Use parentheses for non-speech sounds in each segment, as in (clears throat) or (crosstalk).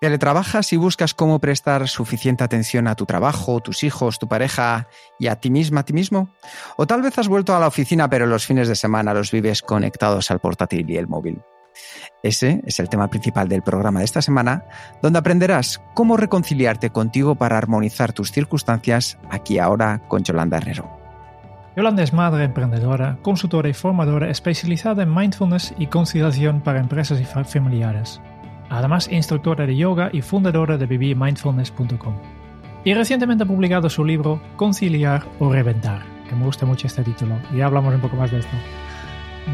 Teletrabajas y buscas cómo prestar suficiente atención a tu trabajo, tus hijos, tu pareja y a ti misma, a ti mismo. O tal vez has vuelto a la oficina pero los fines de semana los vives conectados al portátil y el móvil. Ese es el tema principal del programa de esta semana, donde aprenderás cómo reconciliarte contigo para armonizar tus circunstancias aquí ahora con Yolanda Herrero. Yolanda es madre emprendedora, consultora y formadora especializada en mindfulness y conciliación para empresas y fa- familiares. Además, instructora de yoga y fundadora de vivirmindfulness.com. Y recientemente ha publicado su libro Conciliar o Reventar, que me gusta mucho este título, y hablamos un poco más de esto.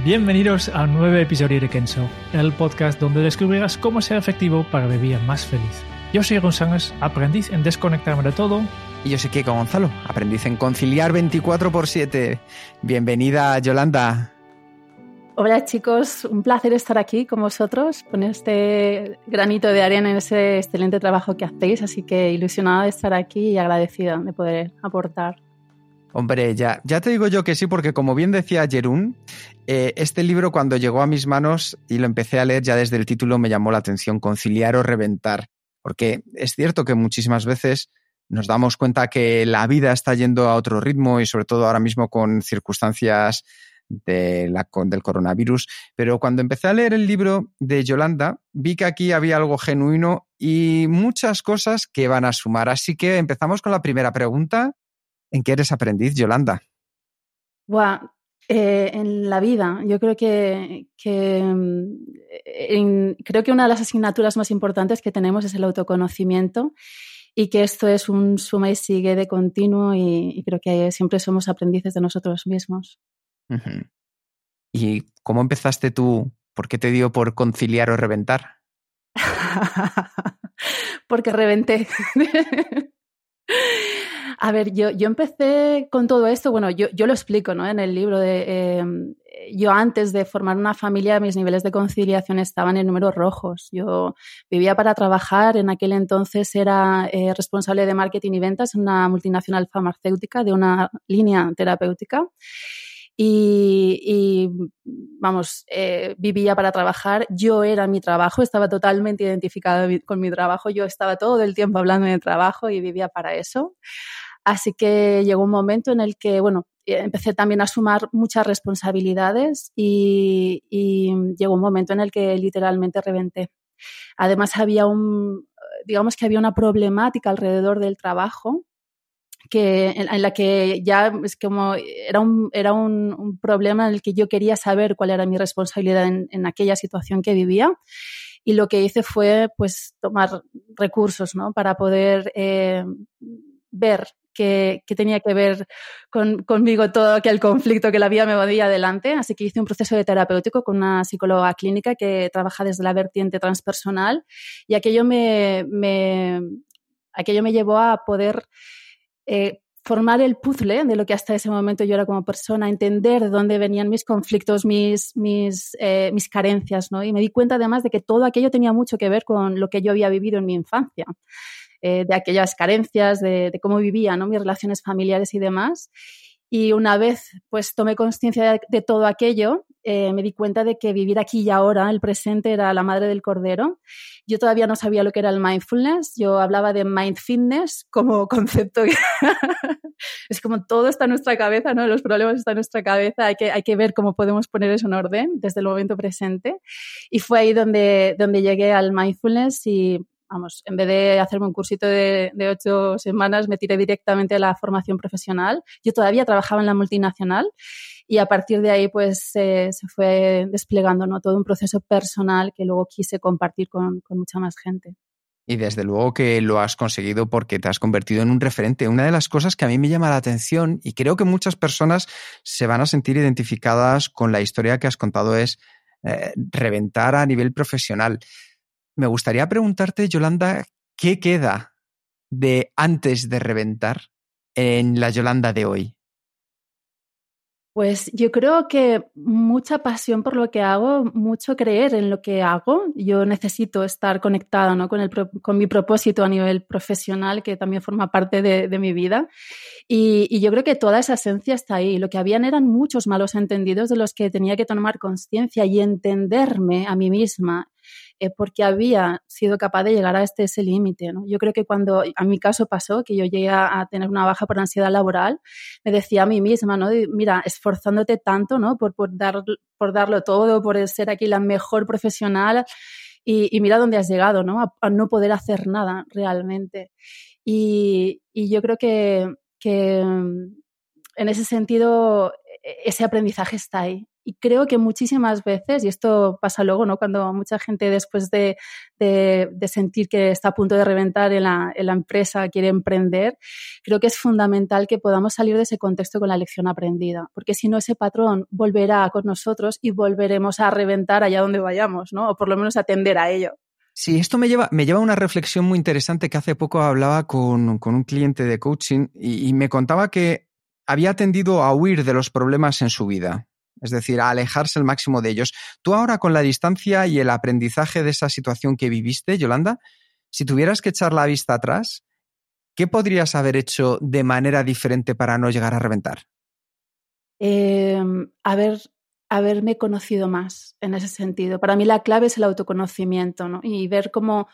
Bienvenidos a un nuevo episodio de Kenso, el podcast donde descubrirás cómo ser efectivo para vivir más feliz. Yo soy Ron Sánchez, aprendiz en desconectarme de todo Y yo soy Kiko Gonzalo, aprendiz en conciliar 24 x 7. Bienvenida, Yolanda. Hola chicos, un placer estar aquí con vosotros, con este granito de arena en ese excelente trabajo que hacéis, así que ilusionada de estar aquí y agradecida de poder aportar. Hombre, ya, ya te digo yo que sí, porque como bien decía Jerún, eh, este libro cuando llegó a mis manos y lo empecé a leer ya desde el título me llamó la atención, conciliar o reventar, porque es cierto que muchísimas veces nos damos cuenta que la vida está yendo a otro ritmo y sobre todo ahora mismo con circunstancias del coronavirus, pero cuando empecé a leer el libro de Yolanda vi que aquí había algo genuino y muchas cosas que van a sumar, así que empezamos con la primera pregunta. ¿En qué eres aprendiz, Yolanda? Buah, eh, en la vida, yo creo que, mm, creo que una de las asignaturas más importantes que tenemos es el autoconocimiento y que esto es un suma y sigue de continuo y creo que siempre somos aprendices de nosotros mismos. ¿Y cómo empezaste tú? ¿Por qué te dio por conciliar o reventar? (laughs) Porque reventé. (laughs) A ver, yo, yo empecé con todo esto, bueno, yo, yo lo explico ¿no? en el libro. De, eh, yo antes de formar una familia, mis niveles de conciliación estaban en números rojos. Yo vivía para trabajar, en aquel entonces era eh, responsable de marketing y ventas en una multinacional farmacéutica de una línea terapéutica. Y, vamos, eh, vivía para trabajar, yo era mi trabajo, estaba totalmente identificada con mi trabajo, yo estaba todo el tiempo hablando de trabajo y vivía para eso. Así que llegó un momento en el que, bueno, eh, empecé también a sumar muchas responsabilidades y, y llegó un momento en el que literalmente reventé. Además, había un, digamos que había una problemática alrededor del trabajo que, en, en la que ya es como era, un, era un, un, problema en el que yo quería saber cuál era mi responsabilidad en, en, aquella situación que vivía. Y lo que hice fue pues tomar recursos ¿no? para poder eh, ver que, que, tenía que ver con, conmigo todo aquel conflicto que la vida me movía adelante. Así que hice un proceso de terapéutico con una psicóloga clínica que trabaja desde la vertiente transpersonal y aquello me, me, aquello me llevó a poder eh, formar el puzzle de lo que hasta ese momento yo era como persona, entender de dónde venían mis conflictos, mis, mis, eh, mis carencias, ¿no? Y me di cuenta además de que todo aquello tenía mucho que ver con lo que yo había vivido en mi infancia, eh, de aquellas carencias, de, cómo vivía, ¿no? Mis relaciones familiares y demás. Y una vez pues tomé conciencia de, todo aquello, eh, me di cuenta de que vivir aquí y ahora, el presente, era la madre del cordero. Yo todavía no sabía lo que era el mindfulness, yo hablaba de mind fitness como (laughs) concepto. (laughs) es como todo está en nuestra cabeza, ¿no? Los problemas están en nuestra cabeza, hay que, hay que ver cómo podemos poner eso en orden desde el momento presente. Y fue ahí donde, donde llegué al mindfulness y vamos, en vez de hacerme un cursito de, de, ocho semanas, me tiré directamente a la formación profesional. Yo todavía trabajaba en la multinacional y a partir de ahí pues eh, se fue desplegando ¿no? todo un proceso personal que luego quise compartir con, con mucha más gente. Y desde luego que lo has conseguido porque te has convertido en un referente. Una de las cosas que a mí me llama la atención y creo que muchas personas se van a sentir identificadas con la historia que has contado es eh, reventar a nivel profesional. Me gustaría preguntarte, Yolanda, ¿qué queda de antes de reventar en la Yolanda de hoy? Pues yo creo que mucha pasión por lo que hago, mucho creer en lo que hago. Yo necesito estar conectada ¿no? con, el, con mi propósito a nivel profesional, que también forma parte de, mi vida. Y, y, yo creo que toda esa esencia está ahí. Lo que habían eran muchos malos entendidos de los que tenía que tomar conciencia y entenderme a mí misma eh, porque había sido capaz de llegar a este ese límite. ¿no? Yo creo que cuando a mi caso pasó, que yo llegué a, tener una baja por ansiedad laboral, me decía a mí misma, ¿no? mira, esforzándote tanto ¿no? por, por, dar, por darlo todo, por ser aquí la mejor profesional. Y, mira dónde has llegado, ¿no? A, no poder hacer nada realmente. Y, y yo creo que, que mm, en ese sentido e, ese aprendizaje está ahí y creo que muchísimas veces, y esto pasa luego, ¿no? Cuando mucha gente después de, de, sentir que está a punto de reventar en la, en la, empresa, quiere emprender, creo que es fundamental que podamos salir de ese contexto con la lección aprendida, porque si no ese patrón volverá con nosotros y volveremos a reventar allá donde vayamos, ¿no? O por lo menos atender a ello. Sí, esto me lleva, me lleva a una reflexión muy interesante que hace poco hablaba con, con un cliente de coaching y, y me contaba que había tendido a huir de los problemas en su vida es decir, alejarse al máximo de ellos. Tú ahora con la distancia y el aprendizaje de esa situación que viviste, Yolanda, si tuvieras que echar la vista atrás, ¿qué podrías haber hecho de manera diferente para no llegar a reventar? Eh, haber, haberme conocido más en ese sentido. Para mí la clave es el autoconocimiento ¿no? y ver cómo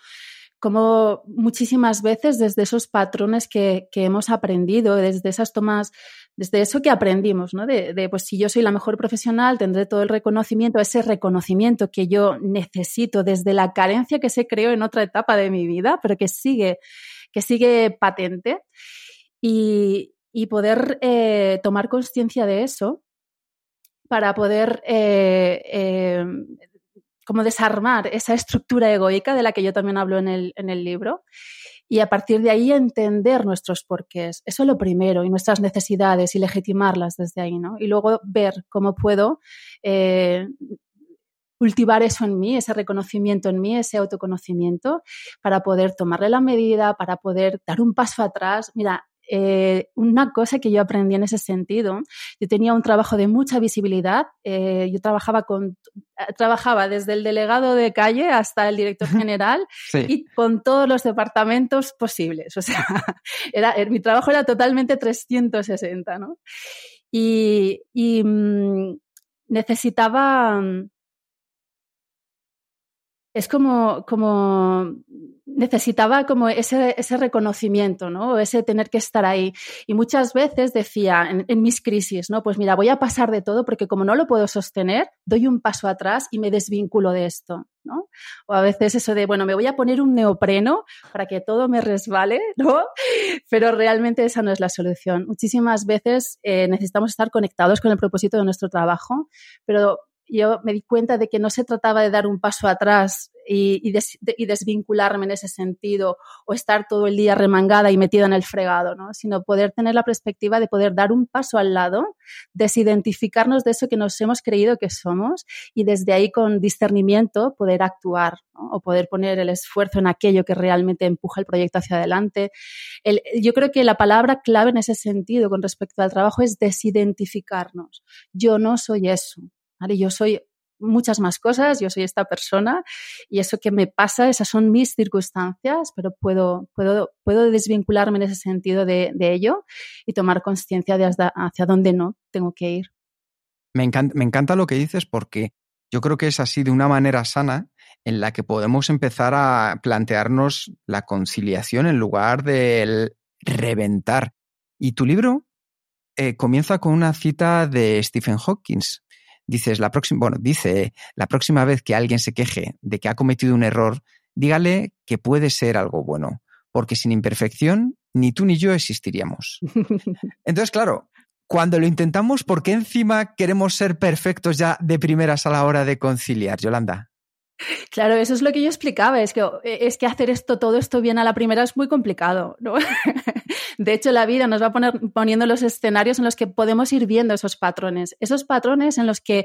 como muchísimas veces desde esos patrones que, que, hemos aprendido, desde esas tomas, desde eso que aprendimos, ¿no? De, pues si yo soy la mejor profesional, tendré todo el reconocimiento, ese reconocimiento que yo necesito desde la carencia que se creó en otra etapa de mi vida, pero que sigue, que sigue patente. Y, y poder eh, tomar conciencia de eso para poder eh, eh, como desarmar esa estructura egoica de la que yo también hablo en el, en el libro y a partir de ahí entender nuestros porqués. Eso es lo primero, y nuestras necesidades y legitimarlas desde ahí, ¿no? Y luego ver cómo puedo eh, cultivar eso en mí, ese reconocimiento en mí, ese autoconocimiento, para poder tomarle la medida, para poder dar un paso atrás. Mira, eh, una cosa que yo aprendí en ese sentido, yo tenía un trabajo de mucha visibilidad, eh, yo trabajaba con trabajaba desde el delegado de calle hasta el director general sí. y con todos los departamentos posibles. O sea, (laughs) era, er, mi trabajo era totalmente 360, ¿no? Y, y mmm, necesitaba es como, como necesitaba como ese, ese reconocimiento, ¿no? Ese tener que estar ahí. Y muchas veces decía en, mis crisis, ¿no? Pues mira, voy a pasar de todo porque como no lo puedo sostener, doy un paso atrás y me desvinculo de esto, ¿no? O a veces eso de, bueno, me voy a poner un neopreno para que todo me resbale, (laughs) ¿no? Pero realmente esa no es la solución. Muchísimas veces eh, necesitamos estar conectados con el propósito de nuestro trabajo, pero yo me di cuenta de que no se trataba de dar un paso atrás y, y, des, de, y, desvincularme en ese sentido o estar todo el día remangada y metida en el fregado, ¿no? sino poder tener la perspectiva de poder dar un paso al lado, desidentificarnos de eso que nos hemos creído que somos y desde ahí con discernimiento poder actuar o poder poner el esfuerzo en aquello que realmente empuja el proyecto hacia adelante. El, yo creo que la palabra clave en ese sentido con respecto al trabajo es desidentificarnos. Yo no soy eso. Yo soy muchas más cosas, yo soy esta persona y eso que me pasa, esas son mis circunstancias, pero puedo, puedo, puedo desvincularme en ese sentido de, de ello y tomar conciencia de hacia dónde no tengo que ir. Me encanta, me encanta lo que dices porque yo creo que es así de una manera sana en la que podemos empezar a plantearnos la conciliación en lugar del reventar. Y tu libro eh, comienza con una cita de Stephen Hawking, dices la próxima, bueno, dice la próxima vez que alguien se queje de que ha cometido un error, dígale que puede ser algo bueno, porque sin imperfección ni tú ni yo existiríamos. (laughs) Entonces, claro, cuando lo intentamos, ¿por qué encima queremos ser perfectos ya de primeras a la hora de conciliar, Yolanda? Claro, eso es lo que yo explicaba, es que, es que hacer esto, todo esto bien a la primera es muy complicado, ¿no? (laughs) De hecho, la vida nos va poner, poniendo los escenarios en los que podemos ir viendo esos patrones, esos patrones en los que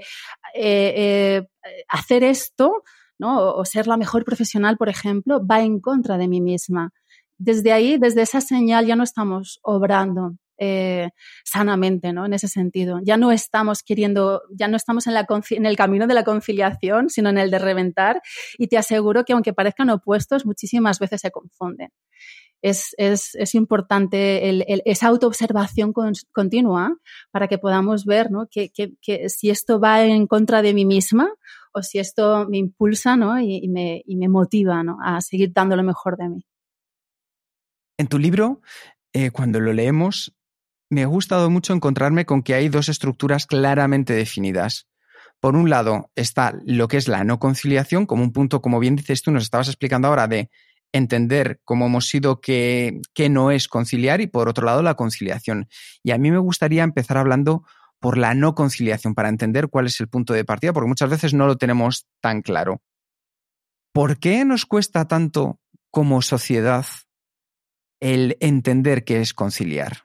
eh, eh, hacer esto, ¿no? O ser la mejor profesional, por ejemplo, va en contra de mí misma. Desde ahí, desde esa señal, ya no estamos obrando eh, sanamente, ¿no? En ese sentido. Ya no estamos queriendo, ya no estamos en, la, en el camino de la conciliación, sino en el de reventar. Y te aseguro que aunque parezcan opuestos, muchísimas veces se confunden. Es, es, es importante el, esa autoobservación continua para que podamos ver ¿no? que, que, que, si esto va en contra de mí misma o si esto me impulsa ¿no? y, me, y me motiva ¿no? a seguir dando lo mejor de mí. En tu libro, eh, cuando lo leemos, me ha gustado mucho encontrarme con que hay dos estructuras claramente definidas. Por un lado está lo que es la no conciliación, como un punto, como bien dices tú, nos estabas explicando ahora, de entender cómo hemos sido que, que no es conciliar y por otro lado la conciliación. Y a mí me gustaría empezar hablando por la no conciliación para entender cuál es el punto de partida, porque muchas veces no lo tenemos tan claro. ¿Por qué nos cuesta tanto como sociedad el entender qué es conciliar?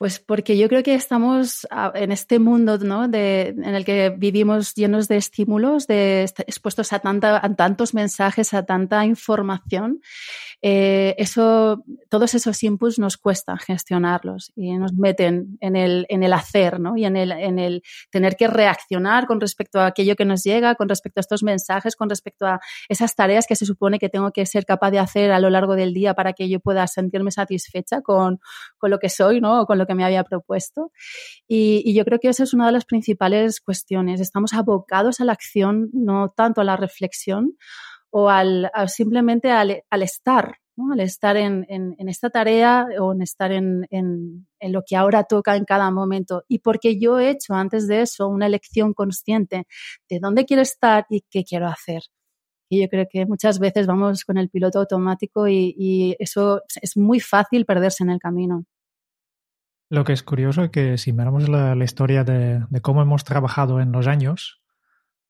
Pues porque yo creo que estamos en este mundo ¿no? de, en el que vivimos llenos de estímulos, de, expuestos a, tanta, a tantos mensajes, a tanta información, eh, eso, todos esos inputs nos cuesta gestionarlos y nos meten en el, en el hacer ¿no? y en el, en el tener que reaccionar con respecto a aquello que nos llega, con respecto a estos mensajes, con respecto a esas tareas que se supone que tengo que ser capaz de hacer a lo largo del día para que yo pueda sentirme satisfecha con, con lo que soy ¿no? o con lo que me había propuesto. Y, y, yo creo que esa es una de las principales cuestiones. Estamos abocados a la acción, no tanto a la reflexión o al, a simplemente al, al estar, ¿no? al estar en, en, en, esta tarea o en estar en, en, lo que ahora toca en cada momento. Y porque yo he hecho antes de eso una elección consciente de dónde quiero estar y qué quiero hacer. Y yo creo que muchas veces vamos con el piloto automático y, y eso es muy fácil perderse en el camino. Lo que es curioso es que si miramos la, historia de, de, cómo hemos trabajado en los años,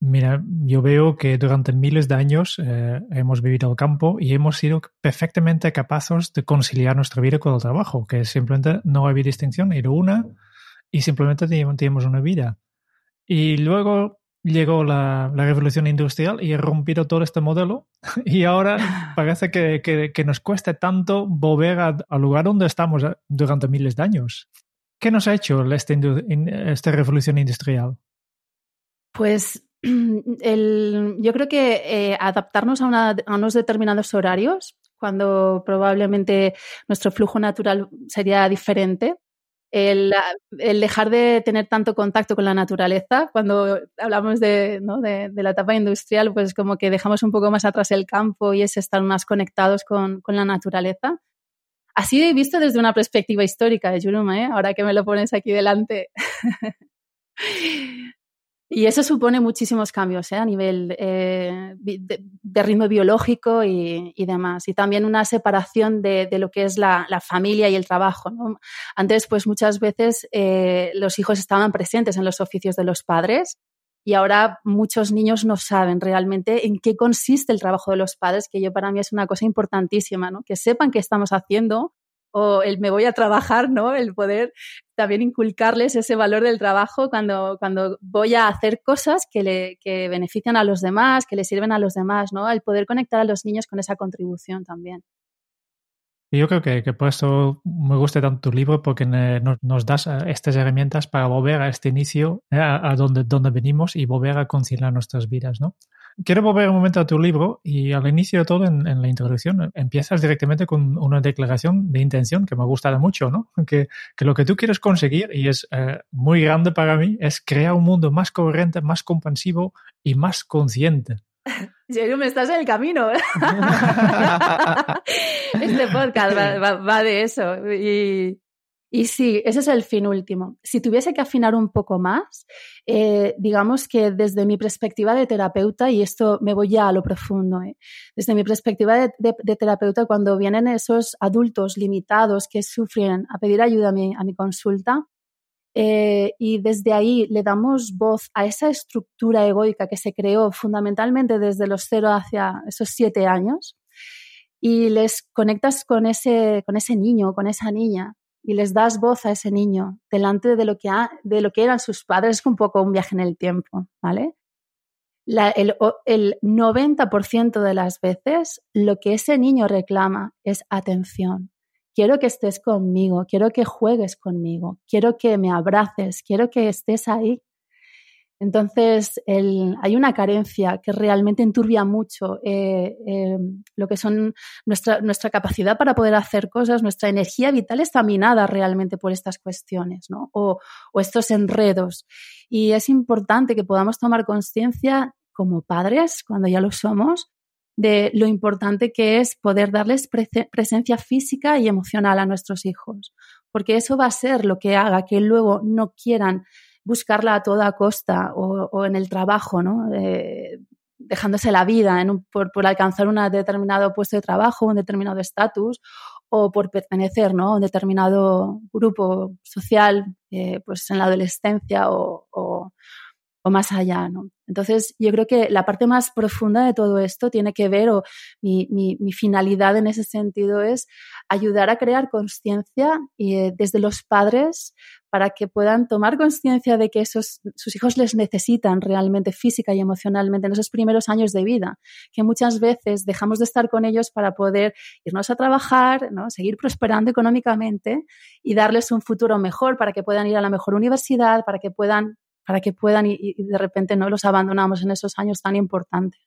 mira, yo veo que durante miles de años eh, hemos vivido el campo y hemos sido perfectamente capaces de conciliar nuestra vida con el trabajo, que simplemente no había distinción, era una y simplemente teníamos una vida. Y luego llegó la, la, revolución industrial y ha rompido todo este modelo (laughs) y ahora (laughs) parece que, que, que nos cueste tanto volver al lugar donde estamos eh, durante miles de años. ¿Qué nos ha hecho esta, esta revolución industrial? Pues (clears throat) el, yo creo que eh, adaptarnos a, una, a unos determinados horarios, cuando probablemente nuestro flujo natural sería diferente, el, el, dejar de tener tanto contacto con la naturaleza. Cuando hablamos de, ¿no? de, de, la etapa industrial, pues como que dejamos un poco más atrás el campo y es estar más conectados con, con la naturaleza. Así he visto desde una perspectiva histórica de Juruma, ¿eh? ahora que me lo pones aquí delante. (laughs) Y eso supone muchísimos cambios ¿eh? a nivel eh, de, ritmo biológico y, demás. Y también una separación de, lo que es la, la, familia y el trabajo. ¿no? Antes, pues muchas veces eh, los hijos estaban presentes en los oficios de los padres y ahora muchos niños no saben realmente en qué consiste el trabajo de los padres, que yo para mí es una cosa importantísima, ¿no? que sepan qué estamos haciendo o el me voy a trabajar, ¿no? El poder también inculcarles ese valor del trabajo cuando, cuando voy a hacer cosas que, le, que benefician a los demás, que le sirven a los demás, ¿no? El poder conectar a los niños con esa contribución también. Yo creo que, que por eso me gusta tanto tu libro, porque nos, nos das eh, estas herramientas para volver a este inicio, eh, a, a donde, donde venimos y volver a conciliar nuestras vidas, ¿no? Quiero volver un momento a tu libro y al inicio de todo, en, en, la introducción, empiezas directamente con una declaración de intención que me ha gustado mucho, ¿no? (laughs) Que, que lo que tú quieres conseguir, y es eh, muy grande para mí, es crear un mundo más coherente, más comprensivo y más consciente. (laughs) Me estás en el camino. (laughs) este podcast va, va, va de eso. Y, y sí, ese es el fin último. Si tuviese que afinar un poco más, eh, digamos que desde mi perspectiva de terapeuta, y esto me voy ya a lo profundo, eh, desde mi perspectiva de, terapeuta, cuando vienen esos adultos limitados que sufren a pedir ayuda a mi, a mi consulta, eh, y desde ahí le damos voz a esa estructura egoica que se creó fundamentalmente desde los cero hacia esos siete años y les conectas con ese, con ese niño, con esa niña y les das voz a ese niño delante de lo que, de lo que eran sus padres, es un poco un viaje en el tiempo, ¿vale? el, el 90% de las veces lo que ese niño reclama es atención. Quiero que estés conmigo, quiero que juegues conmigo, quiero que me abraces, quiero que estés ahí. Entonces, hay una carencia que realmente enturbia mucho eh, eh, lo que son nuestra, nuestra capacidad para poder hacer cosas, nuestra energía vital está minada realmente por estas cuestiones ¿no? o, o estos enredos. Y es importante que podamos tomar conciencia como padres, cuando ya lo somos, de lo importante que es poder darles presencia física y emocional a nuestros hijos, porque eso va a ser lo que haga que luego no quieran buscarla a toda costa o, en el trabajo, ¿no? Eh, dejándose la vida por, alcanzar un determinado puesto de trabajo, un determinado estatus o por pertenecer ¿no? a un determinado grupo social eh, pues en la adolescencia o más allá, ¿no? Entonces, yo creo que la parte más profunda de todo esto tiene que ver, o mi, mi, finalidad en ese sentido es ayudar a crear conciencia eh, desde los padres para que puedan tomar conciencia de que esos, sus hijos les necesitan realmente física y emocionalmente en esos primeros años de vida, que muchas veces dejamos de estar con ellos para poder irnos a trabajar, ¿no? seguir prosperando económicamente y darles un futuro mejor para que puedan ir a la mejor universidad, para que puedan para que puedan y, de repente no los abandonamos en esos años tan importantes.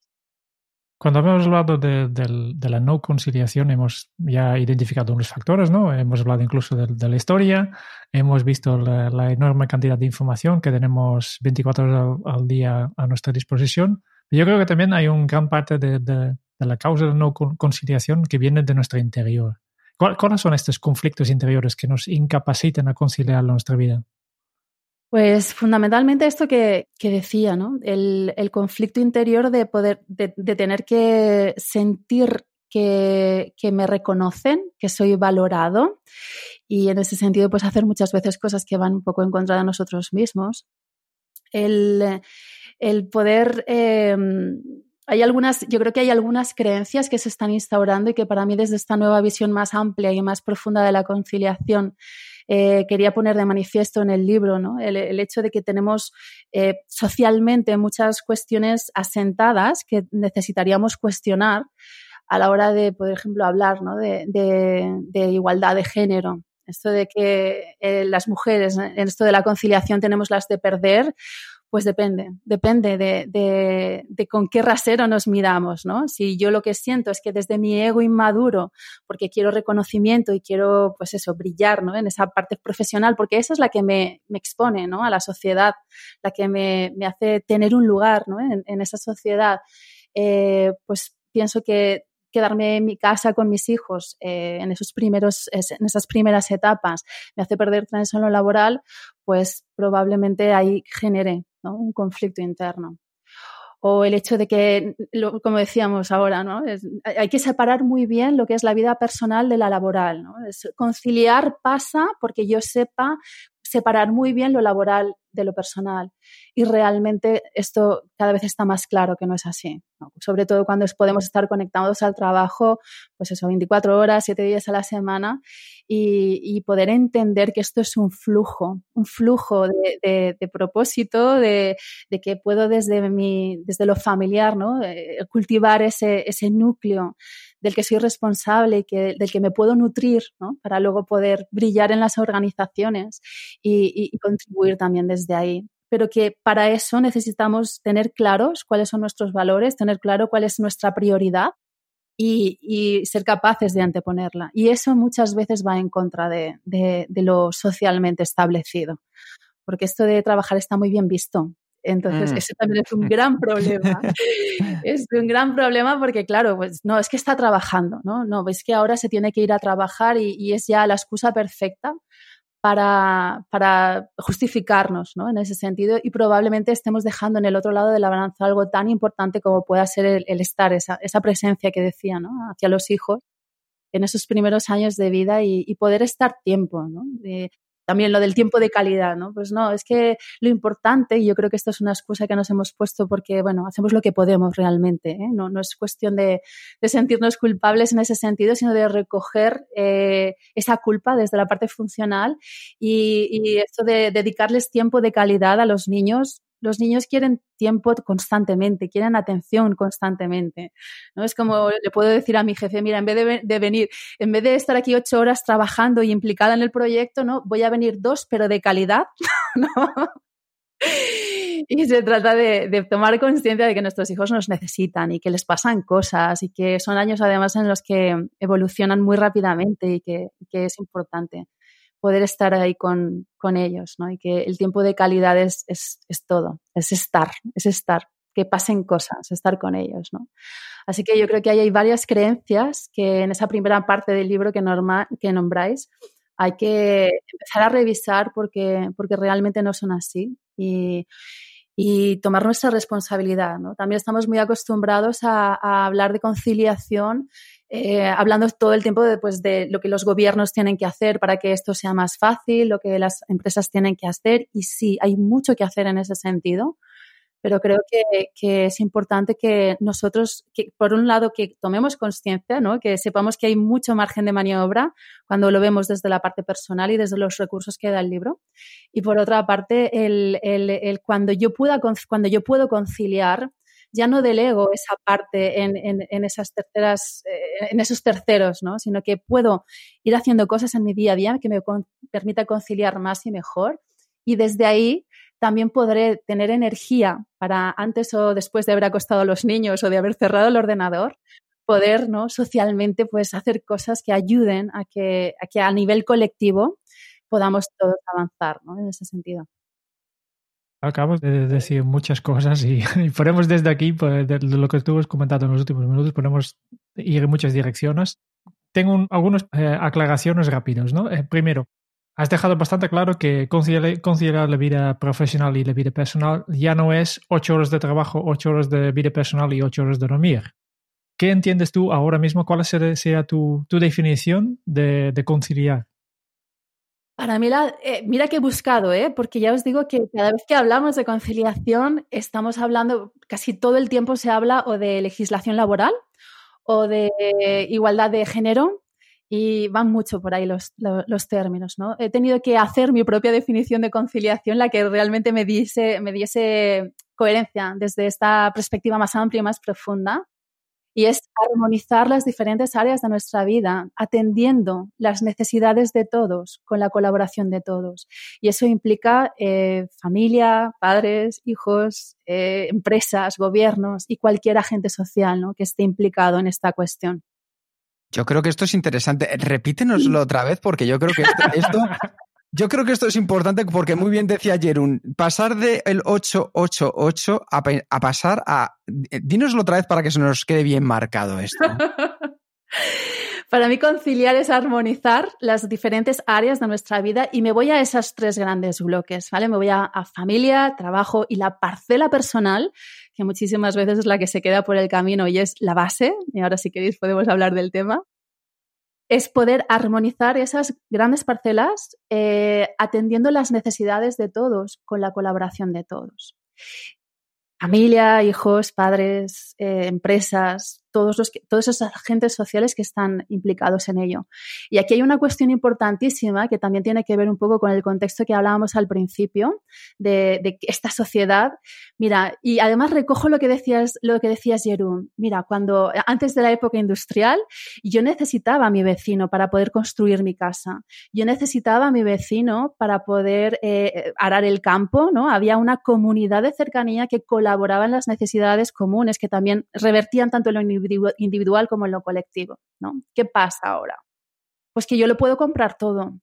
Cuando hemos hablado de, la no conciliación, hemos ya identificado unos factores, ¿no? Hemos hablado incluso de, la historia, hemos visto la, enorme cantidad de información que tenemos 24 horas al, día a nuestra disposición. Yo creo que también hay una gran parte de, la causa de la no conciliación que viene de nuestro interior. ¿Cuáles son estos conflictos interiores que nos incapacitan a conciliar nuestra vida? Pues fundamentalmente esto que, decía, ¿no? El, conflicto interior de poder, de, tener que sentir que, me reconocen, que soy valorado y en ese sentido pues hacer muchas veces cosas que van un poco en contra de nosotros mismos. El, poder... Em, hay algunas, yo creo que hay algunas creencias que se están instaurando y que para mí desde esta nueva visión más amplia y más profunda de la conciliación eh, quería poner de manifiesto en el libro, ¿no? el, hecho de que tenemos eh, socialmente muchas cuestiones asentadas que necesitaríamos cuestionar a la hora de, por ejemplo, hablar ¿no? de, igualdad de género. Esto de que eh, las mujeres, en esto de la conciliación, tenemos las de perder pues depende, depende de, con qué rasero nos miramos, ¿no? Si yo lo que siento es que desde mi ego inmaduro, porque quiero reconocimiento y quiero, pues eso, brillar, ¿no? En esa parte profesional, porque esa es la que me, expone, ¿no? A la sociedad, la que me, hace tener un lugar, ¿no? En, esa sociedad, eh, pues pienso que quedarme en mi casa con mis hijos eh, en, esos primeros, en esas primeras etapas me hace perder en lo laboral, pues probablemente ahí genere un conflicto interno. O el hecho de que, como decíamos ahora, ¿no? hay que separar muy bien lo que es la vida personal de la laboral. conciliar pasa porque yo sepa separar muy bien lo laboral de lo personal. Y realmente esto cada vez está más claro que no es así. Sobre todo cuando podemos estar conectados al trabajo, pues eso, 24 horas, 7 días a la semana y, poder entender que esto es un flujo, un flujo de, propósito, de, que puedo desde, mi, desde lo familiar ¿no? Eh, cultivar ese, ese núcleo del que soy responsable y que, del que me puedo nutrir para luego poder brillar en las organizaciones y, contribuir también desde ahí pero que para eso necesitamos tener claros cuáles son nuestros valores, tener claro cuál es nuestra prioridad y, ser capaces de anteponerla. Y eso muchas veces va en contra de, lo socialmente establecido, porque esto de trabajar está muy bien visto. Entonces, mm. eso también es un gran problema. (laughs) es un gran problema porque, claro, pues no, es que está trabajando, ¿no? No, es que ahora se tiene que ir a trabajar y, es ya la excusa perfecta para, para, justificarnos ¿no? en ese sentido y probablemente estemos dejando en el otro lado de la balanza algo tan importante como pueda ser el, estar, esa, esa, presencia que decía ¿no? hacia los hijos en esos primeros años de vida y, poder estar tiempo. ¿no? También lo del tiempo de calidad, ¿no? Pues no, es que lo importante, y yo creo que esto es una excusa que nos hemos puesto porque, bueno, hacemos lo que podemos realmente, ¿eh? no, es cuestión de, de, sentirnos culpables en ese sentido, sino de recoger eh, esa culpa desde la parte funcional y, y esto de dedicarles tiempo de calidad a los niños los niños quieren tiempo constantemente, quieren atención constantemente. ¿no? Es como le puedo decir a mi jefe, mira, en vez de, venir, en vez de estar aquí ocho horas trabajando y implicada en el proyecto, ¿no? Voy a venir dos, pero de calidad, (laughs) Y se trata de, tomar conciencia de que nuestros hijos nos necesitan y que les pasan cosas y que son años además en los que evolucionan muy rápidamente y que es importante poder estar ahí con, con ellos, ¿no? Y que el tiempo de calidad es, es, es, todo, es estar, es estar, que pasen cosas, estar con ellos, ¿no? Así que yo creo que ahí hay varias creencias que en esa primera parte del libro que, norma, que nombráis hay que empezar a revisar porque, porque realmente no son así y, y tomar nuestra responsabilidad, ¿no? También estamos muy acostumbrados a, a hablar de conciliación eh, hablando todo el tiempo de, pues, de lo que los gobiernos tienen que hacer para que esto sea más fácil, lo que las empresas tienen que hacer. Y sí, hay mucho que hacer en ese sentido, pero creo que, es importante que nosotros, que por un lado, que tomemos conciencia, ¿no? que sepamos que hay mucho margen de maniobra cuando lo vemos desde la parte personal y desde los recursos que da el libro. Y por otra parte, el, el, el cuando, yo pueda, cuando yo puedo conciliar ya no delego esa parte en, en, esas terceras, eh, en esos terceros, ¿no? sino que puedo ir haciendo cosas en mi día a día que me permita conciliar más y mejor. Y desde ahí también podré tener energía para antes o después de haber acostado a los niños o de haber cerrado el ordenador, poder ¿no? socialmente pues, hacer cosas que ayuden a que, a que a nivel colectivo podamos todos avanzar ¿no? en ese sentido. Acabamos de decir muchas cosas y, (laughs) podemos desde aquí, pues, de lo que estuve comentando en los últimos minutos, podemos ir en muchas direcciones. Tengo algunas eh, aclaraciones rápidas. ¿no? Eh, primero, has dejado bastante claro que conciliar, la vida profesional y la vida personal ya no es ocho horas de trabajo, ocho horas de vida personal y ocho horas de dormir. ¿Qué entiendes tú ahora mismo? ¿Cuál sería tu, tu definición de, de conciliar? Para mí, eh, mira que he buscado, ¿eh? porque ya os digo que cada vez que hablamos de conciliación, estamos hablando, casi todo el tiempo se habla o de legislación laboral o de igualdad de género y van mucho por ahí los, los, términos. ¿no? He tenido que hacer mi propia definición de conciliación, la que realmente me diese, me diese coherencia desde esta perspectiva más amplia y más profunda y es armonizar las diferentes áreas de nuestra vida, atendiendo las necesidades de todos, con la colaboración de todos. Y eso implica eh, familia, padres, hijos, eh, empresas, gobiernos y cualquier agente social ¿no? que esté implicado en esta cuestión. Yo creo que esto es interesante. Repítenoslo otra vez porque yo creo que esto yo creo que esto es importante porque muy bien decía Jerún, pasar del 888 a, a pasar a... Dínoslo otra vez para que se nos quede bien marcado esto. (laughs) Para mí conciliar es armonizar las diferentes áreas de nuestra vida y me voy a esos tres grandes bloques, ¿vale? Me voy a, familia, trabajo y la parcela personal, que muchísimas veces es la que se queda por el camino y es la base, y ahora si queréis podemos hablar del tema es poder armonizar esas grandes parcelas eh, atendiendo las necesidades de todos, con la colaboración de todos. Familia, hijos, padres, eh, empresas, todos, los, todos esos agentes sociales que están implicados en ello. Y aquí hay una cuestión importantísima que también tiene que ver un poco con el contexto que hablábamos al principio de, esta sociedad. Mira, y además recojo lo que decías, lo que decías, Jerún. Mira, cuando antes de la época industrial, yo necesitaba a mi vecino para poder construir mi casa. Yo necesitaba a mi vecino para poder eh, arar el campo, ¿no? Había una comunidad de cercanía que colaboraba en las necesidades comunes, que también revertían tanto en lo individual como en lo colectivo, ¿no? ¿Qué pasa ahora? Pues que yo lo puedo comprar todo.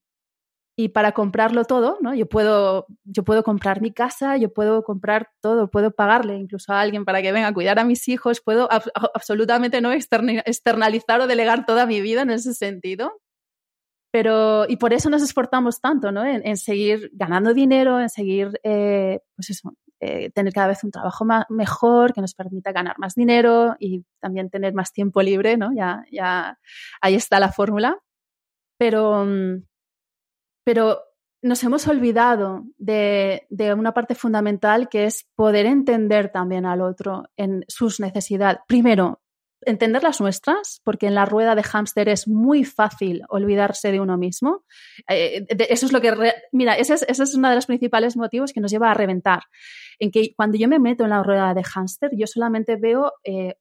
Y para comprarlo todo, ¿no? Yo puedo, yo puedo comprar mi casa, yo puedo comprar todo, puedo pagarle incluso a alguien para que venga a cuidar a mis hijos, puedo absolutamente no externalizar o delegar toda mi vida en ese sentido. Pero, y por eso nos esforzamos tanto, ¿no? En, seguir ganando dinero, en seguir, eh, pues eso, eh, tener cada vez un trabajo mejor que nos permita ganar más dinero y también tener más tiempo libre, ¿no? Ya, ya ahí está la fórmula. Pero, mm, pero nos hemos olvidado de, una parte fundamental que es poder entender también al otro en sus necesidades. Primero, entender las nuestras, porque en la rueda de hámster es muy fácil olvidarse de uno mismo. Eh, eso es lo que, mira, ese es, ese es uno de los principales motivos que nos lleva a reventar. En que cuando yo me meto en la rueda de hámster, yo solamente veo, eh,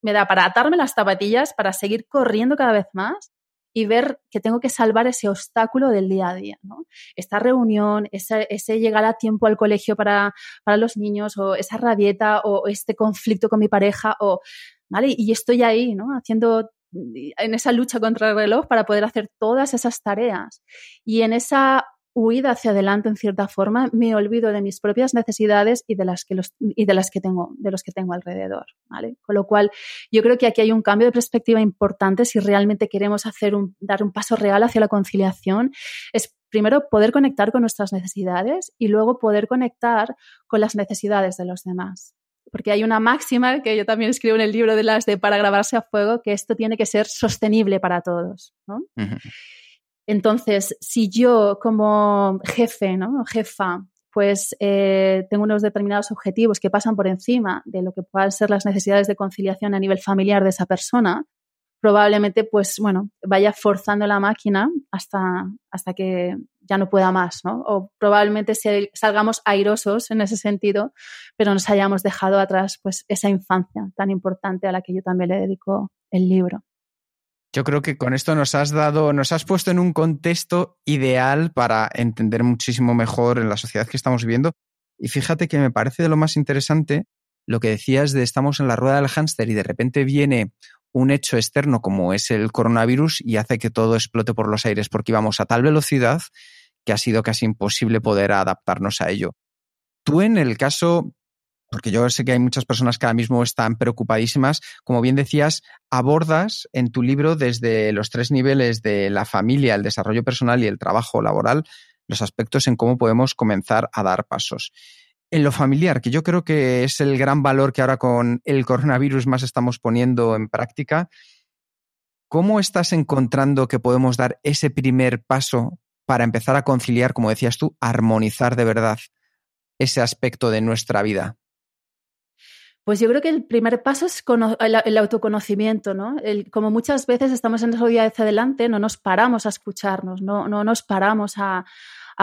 me da para atarme las zapatillas, para seguir corriendo cada vez más y ver que tengo que salvar ese obstáculo del día a día, ¿no? Esta reunión, ese, llegar a tiempo al colegio para, para, los niños, o esa rabieta, o este conflicto con mi pareja, o, ¿vale? Y estoy ahí, ¿no? Haciendo en esa lucha contra el reloj para poder hacer todas esas tareas. Y en esa huida hacia adelante en cierta forma, me olvido de mis propias necesidades y de las que los, y de las que tengo, de los que tengo alrededor. Con lo cual, yo creo que aquí hay un cambio de perspectiva importante si realmente queremos hacer un, dar un paso real hacia la conciliación, es primero poder conectar con nuestras necesidades y luego poder conectar con las necesidades de los demás. Porque hay una máxima que yo también escribo en el libro de las de para grabarse a fuego, que esto tiene que ser sostenible para todos. Entonces, si yo como jefe, ¿no? jefa, pues eh, tengo unos determinados objetivos que pasan por encima de lo que puedan ser las necesidades de conciliación a nivel familiar de esa persona, probablemente, pues bueno, vaya forzando la máquina hasta, hasta que ya no pueda más, ¿no? O probablemente salgamos airosos en ese sentido, pero nos hayamos dejado atrás, pues, esa infancia tan importante a la que yo también le dedico el libro. Yo creo que con esto nos has dado, nos has puesto en un contexto ideal para entender muchísimo mejor en la sociedad que estamos viviendo. Y fíjate que me parece de lo más interesante lo que decías de estamos en la rueda del hámster y de repente viene un hecho externo como es el coronavirus y hace que todo explote por los aires porque íbamos a tal velocidad que ha sido casi imposible poder adaptarnos a ello. Tú en el caso porque yo sé que hay muchas personas que ahora mismo están preocupadísimas. Como bien decías, abordas en tu libro desde los tres niveles de la familia, el desarrollo personal y el trabajo laboral los aspectos en cómo podemos comenzar a dar pasos. En lo familiar, que yo creo que es el gran valor que ahora con el coronavirus más estamos poniendo en práctica, ¿cómo estás encontrando que podemos dar ese primer paso para empezar a conciliar, como decías tú, armonizar de verdad ese aspecto de nuestra vida? Pues yo creo que el primer paso es el, autoconocimiento, ¿no? como muchas veces estamos en esa vida hacia adelante, no nos paramos a escucharnos, no, no nos paramos a,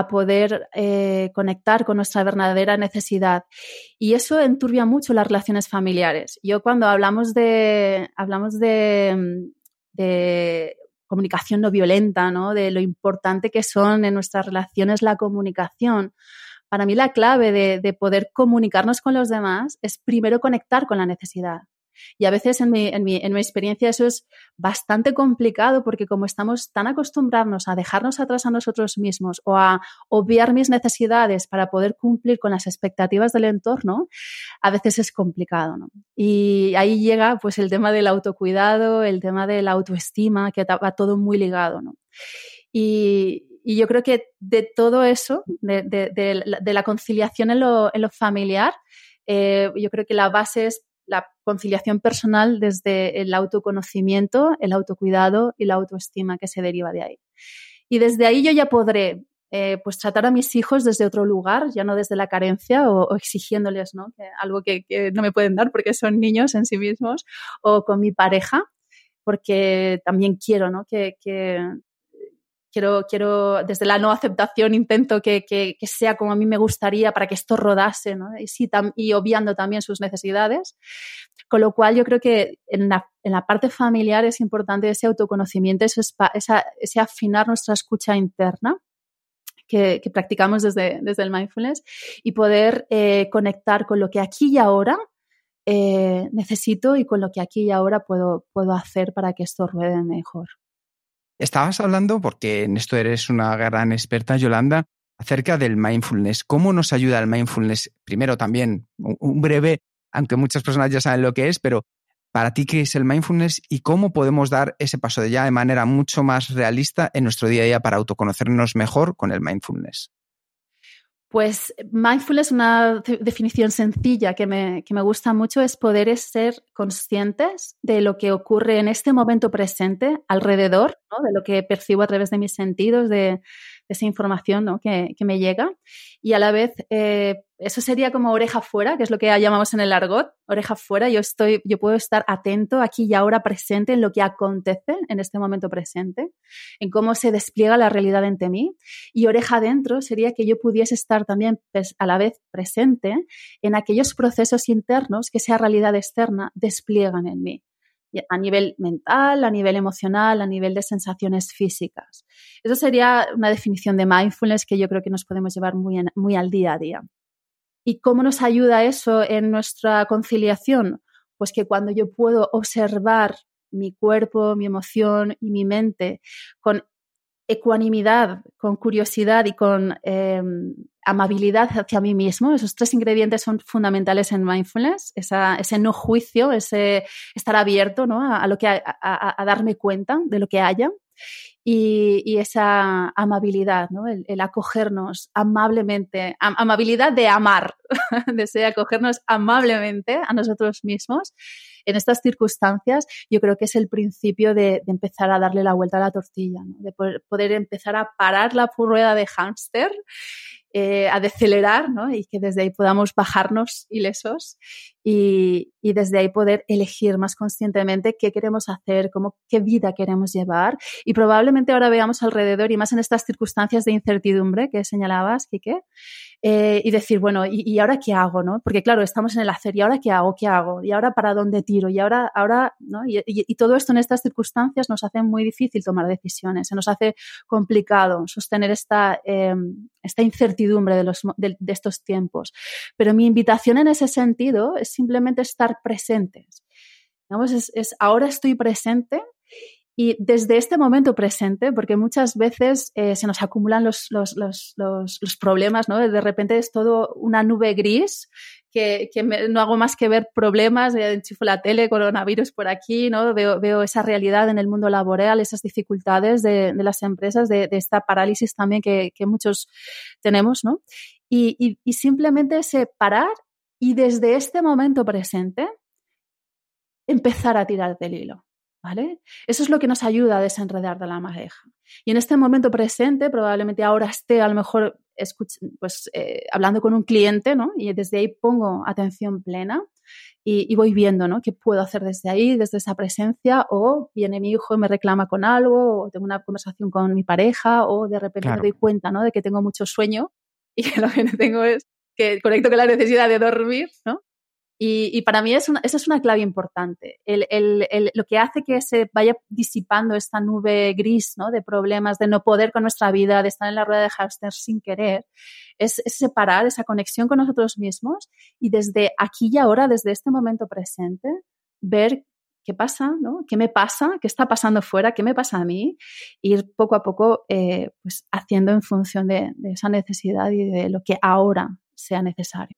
poder eh, conectar con nuestra verdadera necesidad. Y eso enturbia mucho las relaciones familiares. Yo cuando hablamos de, hablamos de, de comunicación no violenta, ¿no? de lo importante que son en nuestras relaciones la comunicación, para mí la clave de, poder comunicarnos con los demás es primero conectar con la necesidad. Y a veces en mi, en, mi, en mi, experiencia eso es bastante complicado porque como estamos tan acostumbrados a dejarnos atrás a nosotros mismos o a obviar mis necesidades para poder cumplir con las expectativas del entorno, a veces es complicado. Y ahí llega pues el tema del autocuidado, el tema de la autoestima, que va todo muy ligado. ¿no? Y, y yo creo que de todo eso, de, la conciliación en lo, familiar, eh, yo creo que la base es la conciliación personal desde el autoconocimiento, el autocuidado y la autoestima que se deriva de ahí. Y desde ahí yo ya podré eh, pues tratar a mis hijos desde otro lugar, ya no desde la carencia o, exigiéndoles ¿no? algo que, no me pueden dar porque son niños en sí mismos, o con mi pareja, porque también quiero ¿no? que, quiero, quiero, desde la no aceptación intento que, que, sea como a mí me gustaría para que esto rodase, ¿no? Y, sí, y obviando también sus necesidades. Con lo cual yo creo que en la, en la parte familiar es importante ese autoconocimiento, ese, ese afinar nuestra escucha interna. Que, que practicamos desde, desde, el mindfulness y poder eh, conectar con lo que aquí y ahora eh, necesito y con lo que aquí y ahora puedo, puedo hacer para que esto ruede mejor. Estabas hablando, porque en esto eres una gran experta, Yolanda, acerca del mindfulness. ¿Cómo nos ayuda el mindfulness? Primero también un breve, aunque muchas personas ya saben lo que es, pero para ti, ¿qué es el mindfulness y cómo podemos dar ese paso de ya de manera mucho más realista en nuestro día a día para autoconocernos mejor con el mindfulness? Pues mindfulness, una definición sencilla que me, que me, gusta mucho, es poder ser conscientes de lo que ocurre en este momento presente alrededor, ¿no? de lo que percibo a través de mis sentidos, de, esa información ¿no? que, me llega y a la vez eh, eso sería como oreja fuera, que es lo que llamamos en el argot, oreja fuera. Yo estoy, yo puedo estar atento aquí y ahora presente en lo que acontece en este momento presente, en cómo se despliega la realidad ante mí. Y oreja adentro sería que yo pudiese estar también pues, a la vez presente en aquellos procesos internos que esa realidad externa despliegan en mí a nivel mental, a nivel emocional, a nivel de sensaciones físicas. Eso sería una definición de mindfulness que yo creo que nos podemos llevar muy, muy al día a día. ¿Y cómo nos ayuda eso en nuestra conciliación? Pues que cuando yo puedo observar mi cuerpo, mi emoción y mi mente con ecuanimidad, con curiosidad y con em, amabilidad hacia mí mismo. Esos tres ingredientes son fundamentales en mindfulness, ese no juicio, ese estar abierto a, lo que, a, darme cuenta de lo que haya. Y, esa amabilidad, ¿no? el, acogernos amablemente, amabilidad de amar, (laughs) de acogernos amablemente a nosotros mismos. En estas circunstancias, yo creo que es el principio de, empezar a darle la vuelta a la tortilla, de poder, empezar a parar la rueda de hámster eh, a decelerar ¿no? y que desde ahí podamos bajarnos ilesos y, y, desde ahí poder elegir más conscientemente qué queremos hacer, cómo, qué vida queremos llevar. Y probablemente ahora veamos alrededor y más en estas circunstancias de incertidumbre que señalabas, Quique, eh, y decir, bueno, ¿y, ahora qué hago? ¿no? Porque claro, estamos en el hacer, ¿y ahora qué hago? ¿Qué hago? ¿Y ahora para dónde tiro? ¿Y ahora, ahora ¿no? y, y, todo esto en estas circunstancias nos hace muy difícil tomar decisiones, se nos hace complicado sostener esta, eh, esta incertidumbre de, los, de, estos tiempos. Pero mi invitación en ese sentido es simplemente estar presentes. Es, es ahora estoy presente y desde este momento presente, porque muchas veces eh, se nos acumulan los, los, los, los, problemas, ¿no? De repente es todo una nube gris que, que no hago más que ver problemas, eh, enchufo la tele, coronavirus por aquí, ¿no? Veo, veo esa realidad en el mundo laboral, esas dificultades de, de las empresas, de, esta parálisis también que, que muchos tenemos, ¿no? Y, y, y simplemente separar y desde este momento presente empezar a tirar del hilo. ¿Vale? Eso es lo que nos ayuda a desenredar de la madeja. Y en este momento presente, probablemente ahora esté a lo mejor pues, eh, hablando con un cliente, ¿no? Y desde ahí pongo atención plena y, voy viendo, ¿no? ¿Qué puedo hacer desde ahí, desde esa presencia? O viene mi hijo y me reclama con algo, o tengo una conversación con mi pareja, o de repente me doy cuenta, ¿no? De que tengo mucho sueño y que lo que tengo es que conecto con la necesidad de dormir, ¿no? Y, para mí es una, esa es una clave importante. El, el, el, lo que hace que se vaya disipando esta nube gris ¿no? de problemas, de no poder con nuestra vida, de estar en la rueda de hámster sin querer, es, separar esa conexión con nosotros mismos y desde aquí y ahora, desde este momento presente, ver qué pasa, ¿no? ¿Qué me pasa? ¿Qué está pasando fuera? ¿Qué me pasa a mí? Ir poco a poco eh, pues haciendo en función de, de esa necesidad y de lo que ahora sea necesario.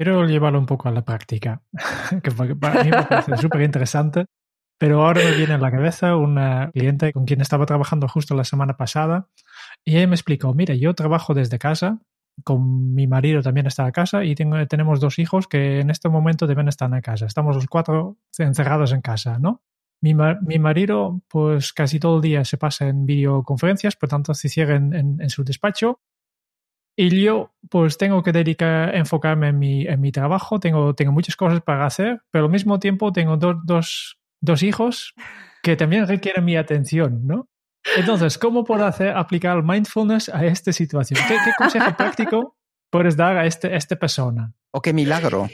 Quiero llevarlo un poco a la práctica, (laughs) que para mí me parece súper interesante. Pero ahora me viene a la cabeza una cliente con quien estaba trabajando justo la semana pasada y ella me explicó, mira, yo trabajo desde casa, con mi marido también está a casa y tenemos dos hijos que en este momento deben estar en casa. Estamos los cuatro encerrados en casa, ¿no? Mi, marido, pues casi todo el día se pasa en videoconferencias, por tanto se cierra en, su despacho Y yo pues tengo que dedicar, enfocarme en mi, en mi trabajo, tengo, tengo muchas cosas para hacer, pero al mismo tiempo tengo dos, dos hijos que también requieren mi atención, ¿no? Entonces, ¿cómo puedo hacer aplicar el mindfulness a esta situación? ¿Qué, qué consejo práctico puedes dar a, este, esta persona? ¡O qué milagro!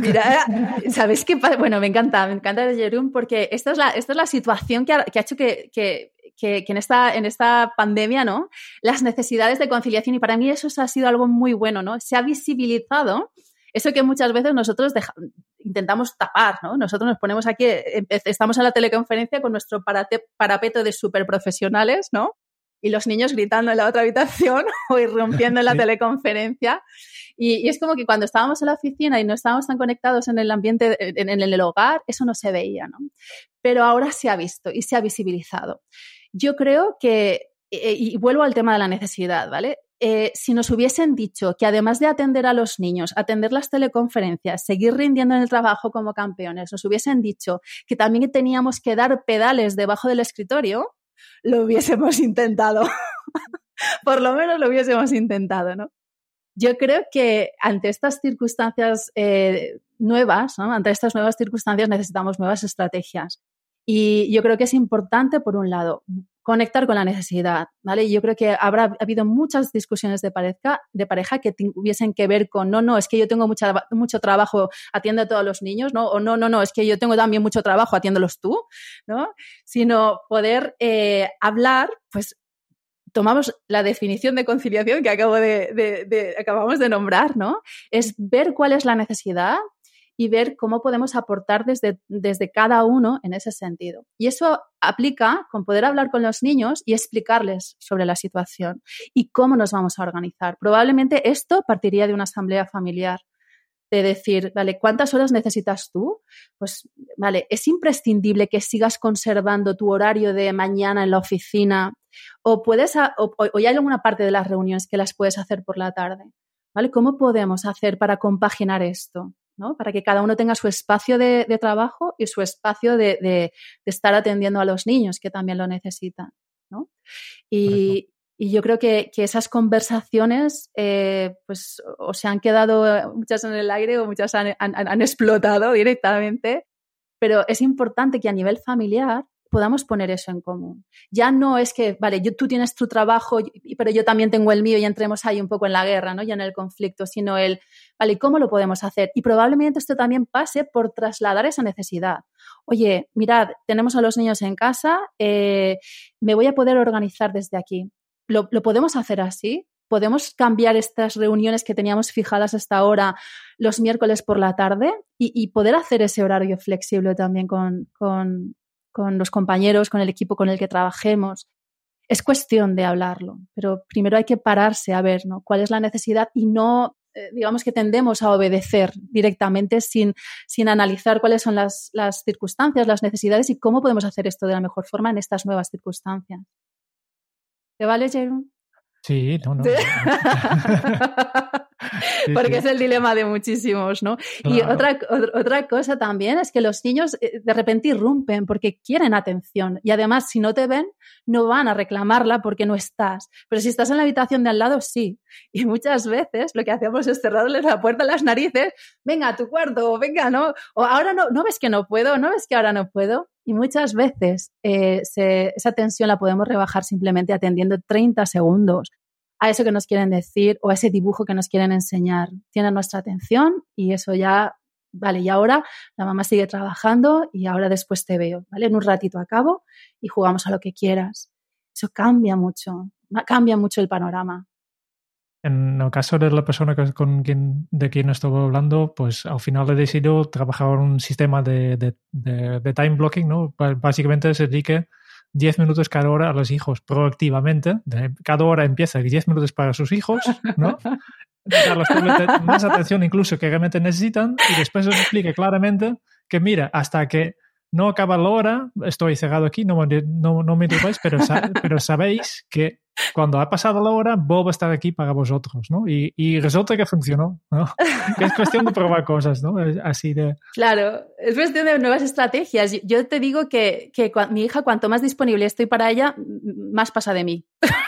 Mira, ¿sabes qué? Bueno, me encanta, me encanta Jerón porque esta es la, esta es la situación que ha, que ha hecho que, que, que, en, esta, en esta pandemia, ¿no? Las necesidades de conciliación y para mí eso ha sido algo muy bueno, ¿no? Se ha visibilizado eso que muchas veces nosotros intentamos tapar, ¿no? Nosotros nos ponemos aquí, estamos en la teleconferencia con nuestro parapeto de superprofesionales, ¿no? y los niños gritando en la otra habitación (laughs) o irrumpiendo en la teleconferencia. Y, es como que cuando estábamos en la oficina y no estábamos tan conectados en el ambiente, en, el hogar, eso no se veía, ¿no? Pero ahora se ha visto y se ha visibilizado. Yo creo que, eh, y vuelvo al tema de la necesidad, ¿vale? Eh, si nos hubiesen dicho que además de atender a los niños, atender las teleconferencias, seguir rindiendo en el trabajo como campeones, nos hubiesen dicho que también teníamos que dar pedales debajo del escritorio, lo hubiésemos (laughs) intentado. Por lo menos lo hubiésemos intentado, ¿no? Yo creo que ante estas circunstancias eh, nuevas, ante estas nuevas circunstancias necesitamos nuevas estrategias. Y yo creo que es importante, por un lado, conectar con la necesidad, ¿vale? Yo creo que habrá habido muchas discusiones de pareja, de pareja que tuviesen que ver con, no, no, es que yo tengo mucha, mucho trabajo, atiendo a todos los niños, ¿no? O no, no, no, es que yo tengo también mucho trabajo, atiéndolos tú, ¿no? Sino poder eh, hablar, pues tomamos la definición de conciliación que acabo de, acabamos de nombrar, ¿no? Es ver cuál es la necesidad, y ver cómo podemos aportar desde, desde cada uno en ese sentido. Y eso aplica con poder hablar con los niños y explicarles sobre la situación y cómo nos vamos a organizar. Probablemente esto partiría de una asamblea familiar de decir, vale, ¿cuántas horas necesitas tú? Pues, vale, es imprescindible que sigas conservando tu horario de mañana en la oficina o puedes, o, o hay alguna parte de las reuniones que las puedes hacer por la tarde, ¿vale? ¿Cómo podemos hacer para compaginar esto? Para que cada uno tenga su espacio de, trabajo y su espacio de, estar atendiendo a los niños que también lo necesitan, Y, yo creo que, esas conversaciones, eh, pues, o se han quedado muchas en el aire o muchas han explotado directamente, pero es importante que a nivel familiar podamos poner eso en común. Ya no es que, vale, tú tienes tu trabajo, pero yo también tengo el mío y entremos ahí un poco en la guerra, ¿no? Ya en el conflicto, sino el, vale, ¿cómo lo podemos hacer? Y probablemente esto también pase por trasladar esa necesidad. Oye, mirad, tenemos a los niños en casa, eh, me voy a poder organizar desde aquí. ¿Lo, podemos hacer así? podemos cambiar estas reuniones que teníamos fijadas hasta ahora los miércoles por la tarde y, poder hacer ese horario flexible también con los compañeros, con el equipo con el que trabajemos. Es cuestión de hablarlo, pero primero hay que pararse a ver ¿no? cuál es la necesidad y no, eh, digamos que tendemos a obedecer directamente sin, sin analizar cuáles son las, las, circunstancias, las necesidades y cómo podemos hacer esto de la mejor forma en estas nuevas circunstancias. ¿Te vale, Jerome? Sí, no, no. (laughs) Porque es el dilema de muchísimos, ¿no? Y otra, otra cosa también es que los niños eh, de repente irrumpen porque quieren atención y además si no te ven no van a reclamarla porque no estás. Pero si estás en la habitación de al lado, sí. Y muchas veces lo que hacemos es cerrarles la puerta a las narices, venga a tu cuarto, venga, ¿no? O ahora no, no ves que no puedo, no ves que ahora no puedo. Y muchas veces eh, esa tensión la podemos rebajar simplemente atendiendo 30 segundos a eso que nos quieren decir o a ese dibujo que nos quieren enseñar. Tienen nuestra atención y eso ya, vale, y ahora la mamá sigue trabajando y ahora después te veo, ¿vale? En un ratito acabo y jugamos a lo que quieras. Eso cambia mucho, cambia mucho el panorama. En el caso de la persona con quien, de quien estuve hablando, pues al final he decidido trabajar un sistema de, de, time blocking, ¿no? Básicamente se dedique 10 minutos cada hora a los hijos proactivamente. Cada hora empieza 10 minutos para sus hijos, ¿no? Darles más atención incluso que realmente necesitan y después os explique claramente que mira, hasta que no acaba la hora, estoy cerrado aquí, no, no, no me interrupáis, pero, pero sabéis que cuando ha pasado la hora, Bob estar aquí para vosotros, ¿no? Y, y resulta que funcionó, ¿no? (laughs) es cuestión de probar cosas, ¿no? Así de... Claro, es cuestión de nuevas estrategias. Yo te digo que, que mi hija, cuanto más disponible estoy para ella, más pasa de mí. (laughs)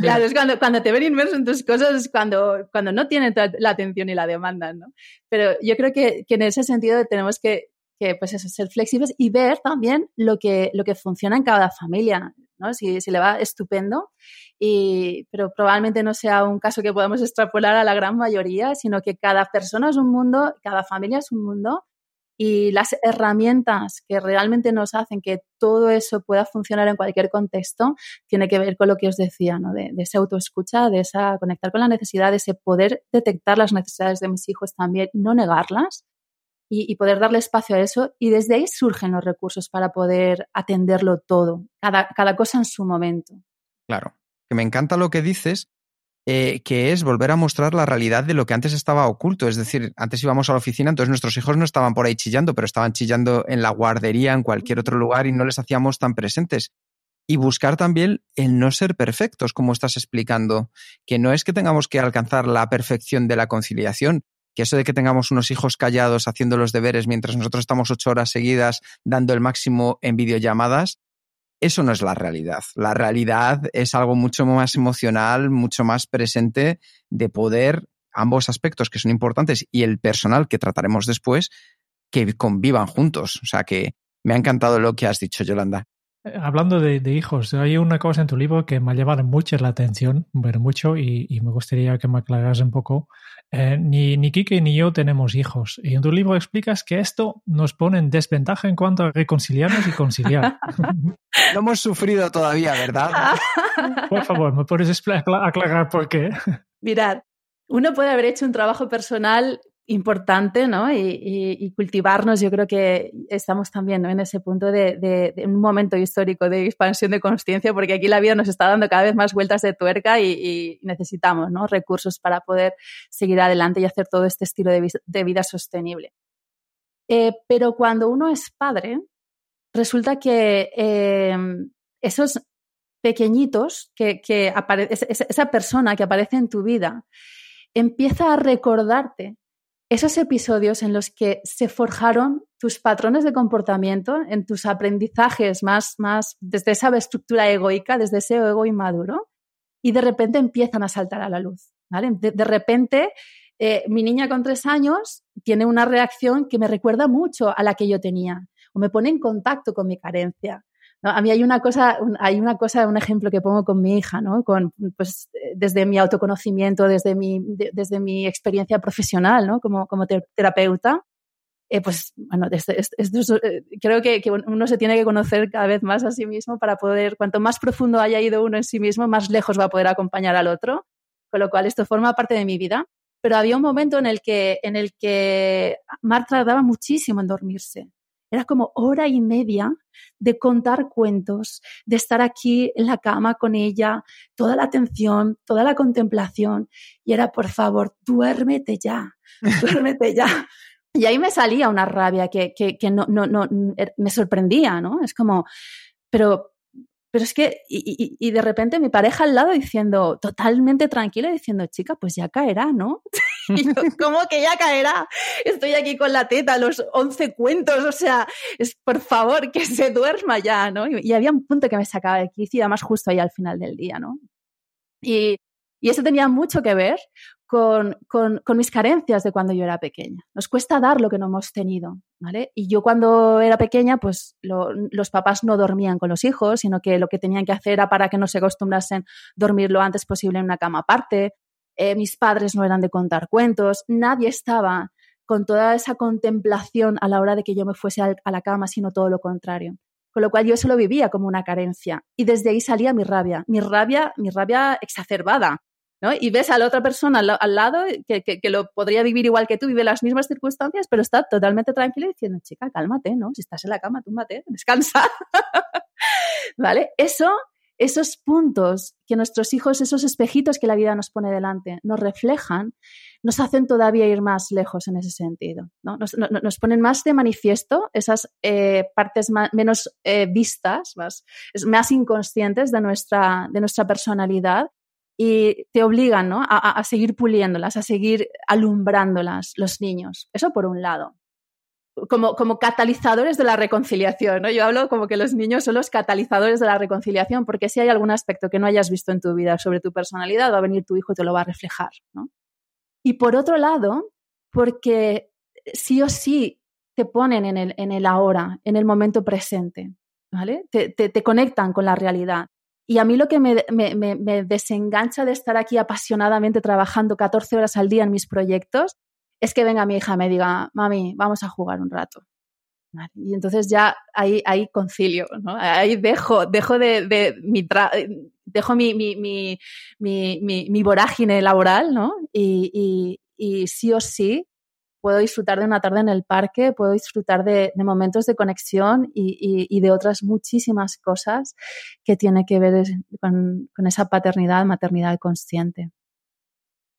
claro, es cuando, cuando te ven inmerso en tus cosas, es cuando, cuando no tienen la atención y la demanda, ¿no? Pero yo creo que, que en ese sentido tenemos que, que pues eso, ser flexibles y ver también lo que, lo que funciona en cada familia, ¿no? Si, si le va estupendo, y, pero probablemente no sea un caso que podamos extrapolar a la gran mayoría, sino que cada persona es un mundo, cada familia es un mundo y las herramientas que realmente nos hacen que todo eso pueda funcionar en cualquier contexto tiene que ver con lo que os decía, ¿no? de, de esa autoescucha, de esa conectar con la necesidad, de ese poder detectar las necesidades de mis hijos también no negarlas y, poder darle espacio a eso. Y desde ahí surgen los recursos para poder atenderlo todo, cada, cada cosa en su momento. Claro, que me encanta lo que dices, eh, que es volver a mostrar la realidad de lo que antes estaba oculto. Es decir, antes íbamos a la oficina, entonces nuestros hijos no estaban por ahí chillando, pero estaban chillando en la guardería, en cualquier otro lugar y no les hacíamos tan presentes. Y buscar también el no ser perfectos, como estás explicando, que no es que tengamos que alcanzar la perfección de la conciliación, que eso de que tengamos unos hijos callados haciendo los deberes mientras nosotros estamos ocho horas seguidas dando el máximo en videollamadas, eso no es la realidad. La realidad es algo mucho más emocional, mucho más presente de poder ambos aspectos que son importantes y el personal que trataremos después que convivan juntos. O sea que me ha encantado lo que has dicho, Yolanda. Hablando de, hijos, hay una cosa en tu libro que me ha llevado mucho la atención, ver mucho, y, me gustaría que me aclaras un poco. Eh, ni, ni Kike ni yo tenemos hijos. Y en tu libro explicas que esto nos pone en desventaja en cuanto a reconciliarnos y conciliar. (laughs) no hemos sufrido todavía, ¿verdad? (laughs) por favor, ¿me puedes aclarar por qué? Mirad, uno puede haber hecho un trabajo personal importante, ¿no? Y, cultivarnos, yo creo que estamos también en ese punto de, un momento histórico de expansión de conciencia, porque aquí la vida nos está dando cada vez más vueltas de tuerca y, necesitamos, ¿no? Recursos para poder seguir adelante y hacer todo este estilo de, vida sostenible. Eh, pero cuando uno es padre, resulta que em, esos pequeñitos que, que esa persona que aparece en tu vida empieza a recordarte esos episodios en los que se forjaron tus patrones de comportamiento, en tus aprendizajes más, más desde esa estructura egoica, desde ese ego inmaduro, y de repente empiezan a saltar a la luz. De, repente, eh, mi niña con tres años tiene una reacción que me recuerda mucho a la que yo tenía, o me pone en contacto con mi carencia. A mí hay una cosa, hay una cosa, un ejemplo que pongo con mi hija, ¿no? Con, pues, desde mi autoconocimiento, desde mi, desde mi experiencia profesional, ¿no? Como, como terapeuta. Eh, pues, bueno, eh, creo que, que, uno se tiene que conocer cada vez más a sí mismo para poder, cuanto más profundo haya ido uno en sí mismo, más lejos va a poder acompañar al otro. Con lo cual, esto forma parte de mi vida. Pero había un momento en el que, en el que Marta tardaba muchísimo en dormirse. Era como hora y media de contar cuentos, de estar aquí en la cama con ella, toda la atención, toda la contemplación. Y era, por favor, duérmete ya, duérmete ya. (laughs) Y ahí me salía una rabia que, que, que no, no, no, er, me sorprendía, ¿no? Es como, pero, pero es que, y, de repente mi pareja al lado diciendo, totalmente tranquila, diciendo, chica, pues ya caerá, ¿no? (laughs) y yo, ¿cómo que ya caerá? Estoy aquí con la teta, los 11 cuentos, o sea, es por favor que se duerma ya, ¿no? Y, había un punto que me sacaba de quicio, además justo ahí al final del día, ¿no? Y, y eso tenía mucho que ver con, con, mis carencias de cuando yo era pequeña. Nos cuesta dar lo que no hemos tenido, ¿vale? Y yo cuando era pequeña, pues los papás no dormían con los hijos, sino que lo que tenían que hacer era para que no se acostumbrasen dormir lo antes posible en una cama aparte. Eh, mis padres no eran de contar cuentos, nadie estaba con toda esa contemplación a la hora de que yo me fuese a la cama, sino todo lo contrario. Con lo cual yo eso lo vivía como una carencia. Y desde ahí salía mi rabia, mi rabia, mi rabia exacerbada y ves a la otra persona al, lado que, que, lo podría vivir igual que tú, vive las mismas circunstancias, pero está totalmente tranquila diciendo, chica, cálmate, ¿no? Si estás en la cama, túmbate, (laughs) descansa. ¿Vale? Eso, esos puntos que nuestros hijos, esos espejitos que la vida nos pone delante, nos reflejan, nos hacen todavía ir más lejos en ese sentido. ¿no? Nos, nos ponen más de manifiesto esas eh, partes menos eh, vistas, más, más inconscientes de nuestra, de nuestra personalidad y te obligan ¿no? a, seguir puliéndolas, a seguir alumbrándolas los niños. Eso por un lado. como, como catalizadores de la reconciliación, ¿no? Yo hablo como que los niños son los catalizadores de la reconciliación, porque si hay algún aspecto que no hayas visto en tu vida sobre tu personalidad, va a venir tu hijo y te lo va a reflejar, ¿no? Y por otro lado, porque sí o sí te ponen en el, en el ahora, en el momento presente, ¿vale? Te, te conectan con la realidad. Y a mí lo que me, desengancha de estar aquí apasionadamente trabajando 14 horas al día en mis proyectos es que venga mi hija y me diga, mami, vamos a jugar un rato. Y entonces ya ahí, ahí concilio, ¿no? Ahí dejo, dejo de, de mi mi, mi, mi, mi, vorágine laboral, ¿no? Y, y, y sí o sí puedo disfrutar de una tarde en el parque, puedo disfrutar de, momentos de conexión y, de otras muchísimas cosas que tiene que ver con, esa paternidad, maternidad consciente.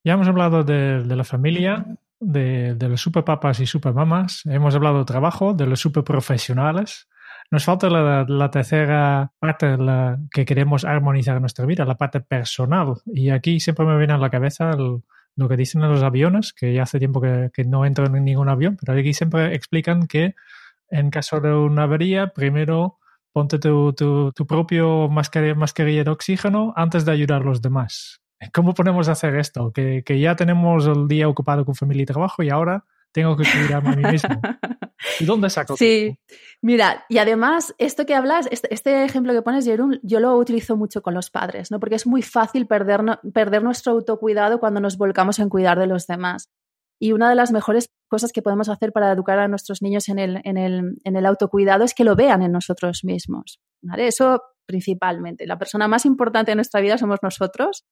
Ya hemos hablado de, la familia, de, los superpapas y supermamas, hemos hablado de trabajo, de los superprofesionales. Nos falta la, tercera parte la que queremos armonizar en nuestra vida, la parte personal. Y aquí siempre me viene a la cabeza el, lo que dicen en los aviones, que ya hace tiempo que, no entro en ningún avión, pero aquí siempre explican que en caso de una avería, primero ponte tu, tu, propio mascarilla, mascarilla, de oxígeno antes de ayudar a los demás. ¿Cómo podemos hacer esto? Que, que ya tenemos el día ocupado con familia y trabajo y ahora tengo que cuidarme a mí mismo. (laughs) ¿Y dónde saco? Sí, mira, y además, esto que hablas, este, este, ejemplo que pones, Jerón, yo lo utilizo mucho con los padres, ¿no? Porque es muy fácil perder, perder nuestro autocuidado cuando nos volcamos en cuidar de los demás. Y una de las mejores cosas que podemos hacer para educar a nuestros niños en el, en el, en el autocuidado es que lo vean en nosotros mismos. ¿vale? Eso principalmente. La persona más importante de nuestra vida somos nosotros.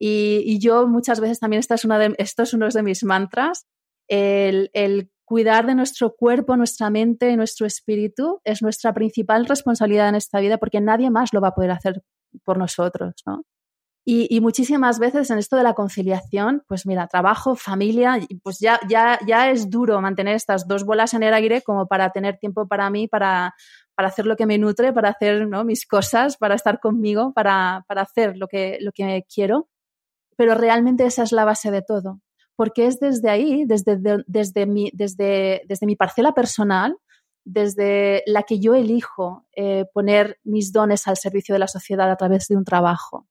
Y, y yo muchas veces también, esta es una de, esto es uno de mis mantras, el, el cuidar de nuestro cuerpo, nuestra mente y nuestro espíritu es nuestra principal responsabilidad en esta vida porque nadie más lo va a poder hacer por nosotros, ¿no? Y, muchísimas veces en esto de la conciliación, pues mira, trabajo, familia, pues ya, ya, ya es duro mantener estas dos bolas en el aire como para tener tiempo para mí, para, para hacer lo que me nutre, para hacer ¿no? mis cosas, para estar conmigo, para, para hacer lo que, lo que quiero. Pero realmente esa es la base de todo porque es desde ahí, desde, desde, mi, desde, desde mi parcela personal, desde la que yo elijo eh, poner mis dones al servicio de la sociedad a través de un trabajo.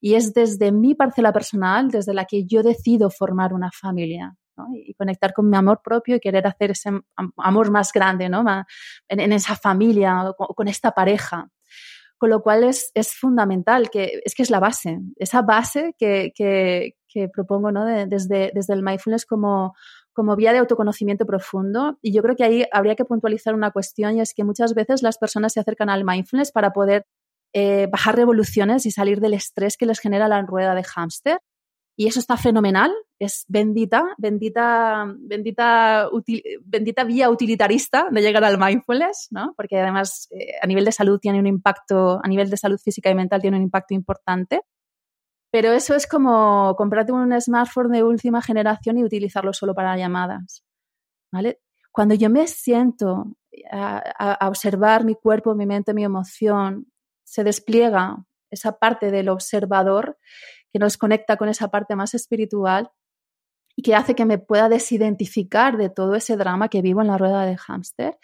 Y es desde mi parcela personal, desde la que yo decido formar una familia. y conectar con mi amor propio y querer hacer ese amor más grande ¿no? en, esa familia o con esta pareja. Con lo cual es, es, fundamental, que es que es la base, esa base que, que, que propongo ¿no? desde, desde el mindfulness como, como vía de autoconocimiento profundo. Y yo creo que ahí habría que puntualizar una cuestión y es que muchas veces las personas se acercan al mindfulness para poder eh, bajar revoluciones y salir del estrés que les genera la rueda de hámster. Y eso está fenomenal, es bendita, bendita, bendita, bendita vía utilitarista de llegar al mindfulness, ¿no? Porque además eh, a nivel de salud tiene un impacto, a nivel de salud física y mental tiene un impacto importante. Pero eso es como comprarte un smartphone de última generación y utilizarlo solo para llamadas. ¿vale? Cuando yo me siento a, observar mi cuerpo, mi mente, mi emoción, se despliega esa parte del observador que nos conecta con esa parte más espiritual y que hace que me pueda desidentificar de todo ese drama que vivo en la rueda de hámster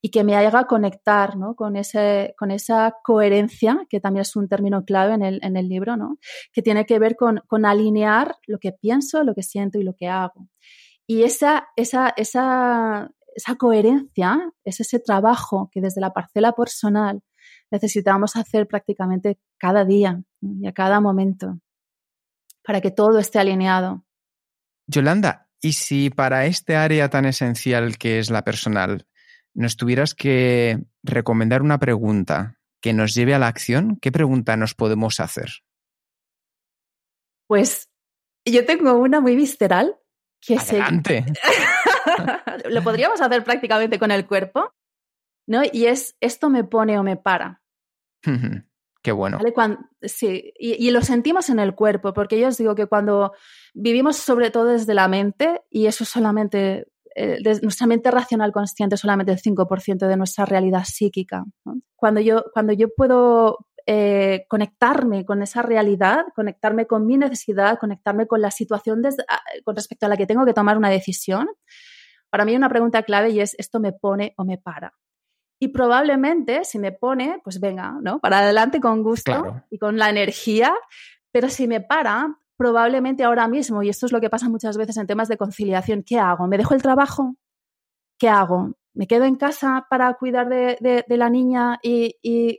y que me haga conectar ¿no? con, ese, con esa coherencia, que también es un término clave en el, en el libro, ¿no? que tiene que ver con, con, alinear lo que pienso, lo que siento y lo que hago. Y esa, esa, esa, esa coherencia es ese trabajo que desde la parcela personal necesitamos hacer prácticamente cada día y a cada momento para que todo esté alineado. Yolanda, ¿y si para este área tan esencial que es la personal nos tuvieras que recomendar una pregunta que nos lleve a la acción, ¿qué pregunta nos podemos hacer? Pues yo tengo una muy visceral que Adelante. (laughs) Lo podríamos hacer prácticamente con el cuerpo, ¿no? Y es, ¿esto me pone o me para? Qué bueno. sí, y, lo sentimos en el cuerpo, porque yo os digo que cuando vivimos sobre todo desde la mente, y eso solamente, eh, nuestra mente racional consciente solamente el 5% de nuestra realidad psíquica. Cuando, yo, cuando yo puedo eh, conectarme con esa realidad, conectarme con mi necesidad, conectarme con la situación con respecto a la que tengo que tomar una decisión, para mí una pregunta clave y es, ¿esto me pone o me para? Y probablemente si me pone, pues venga, ¿no? Para adelante con gusto y con la energía, pero si me para, probablemente ahora mismo, y esto es lo que pasa muchas veces en temas de conciliación, ¿qué hago? ¿Me dejo el trabajo? ¿Qué hago? ¿Me quedo en casa para cuidar de, la niña y,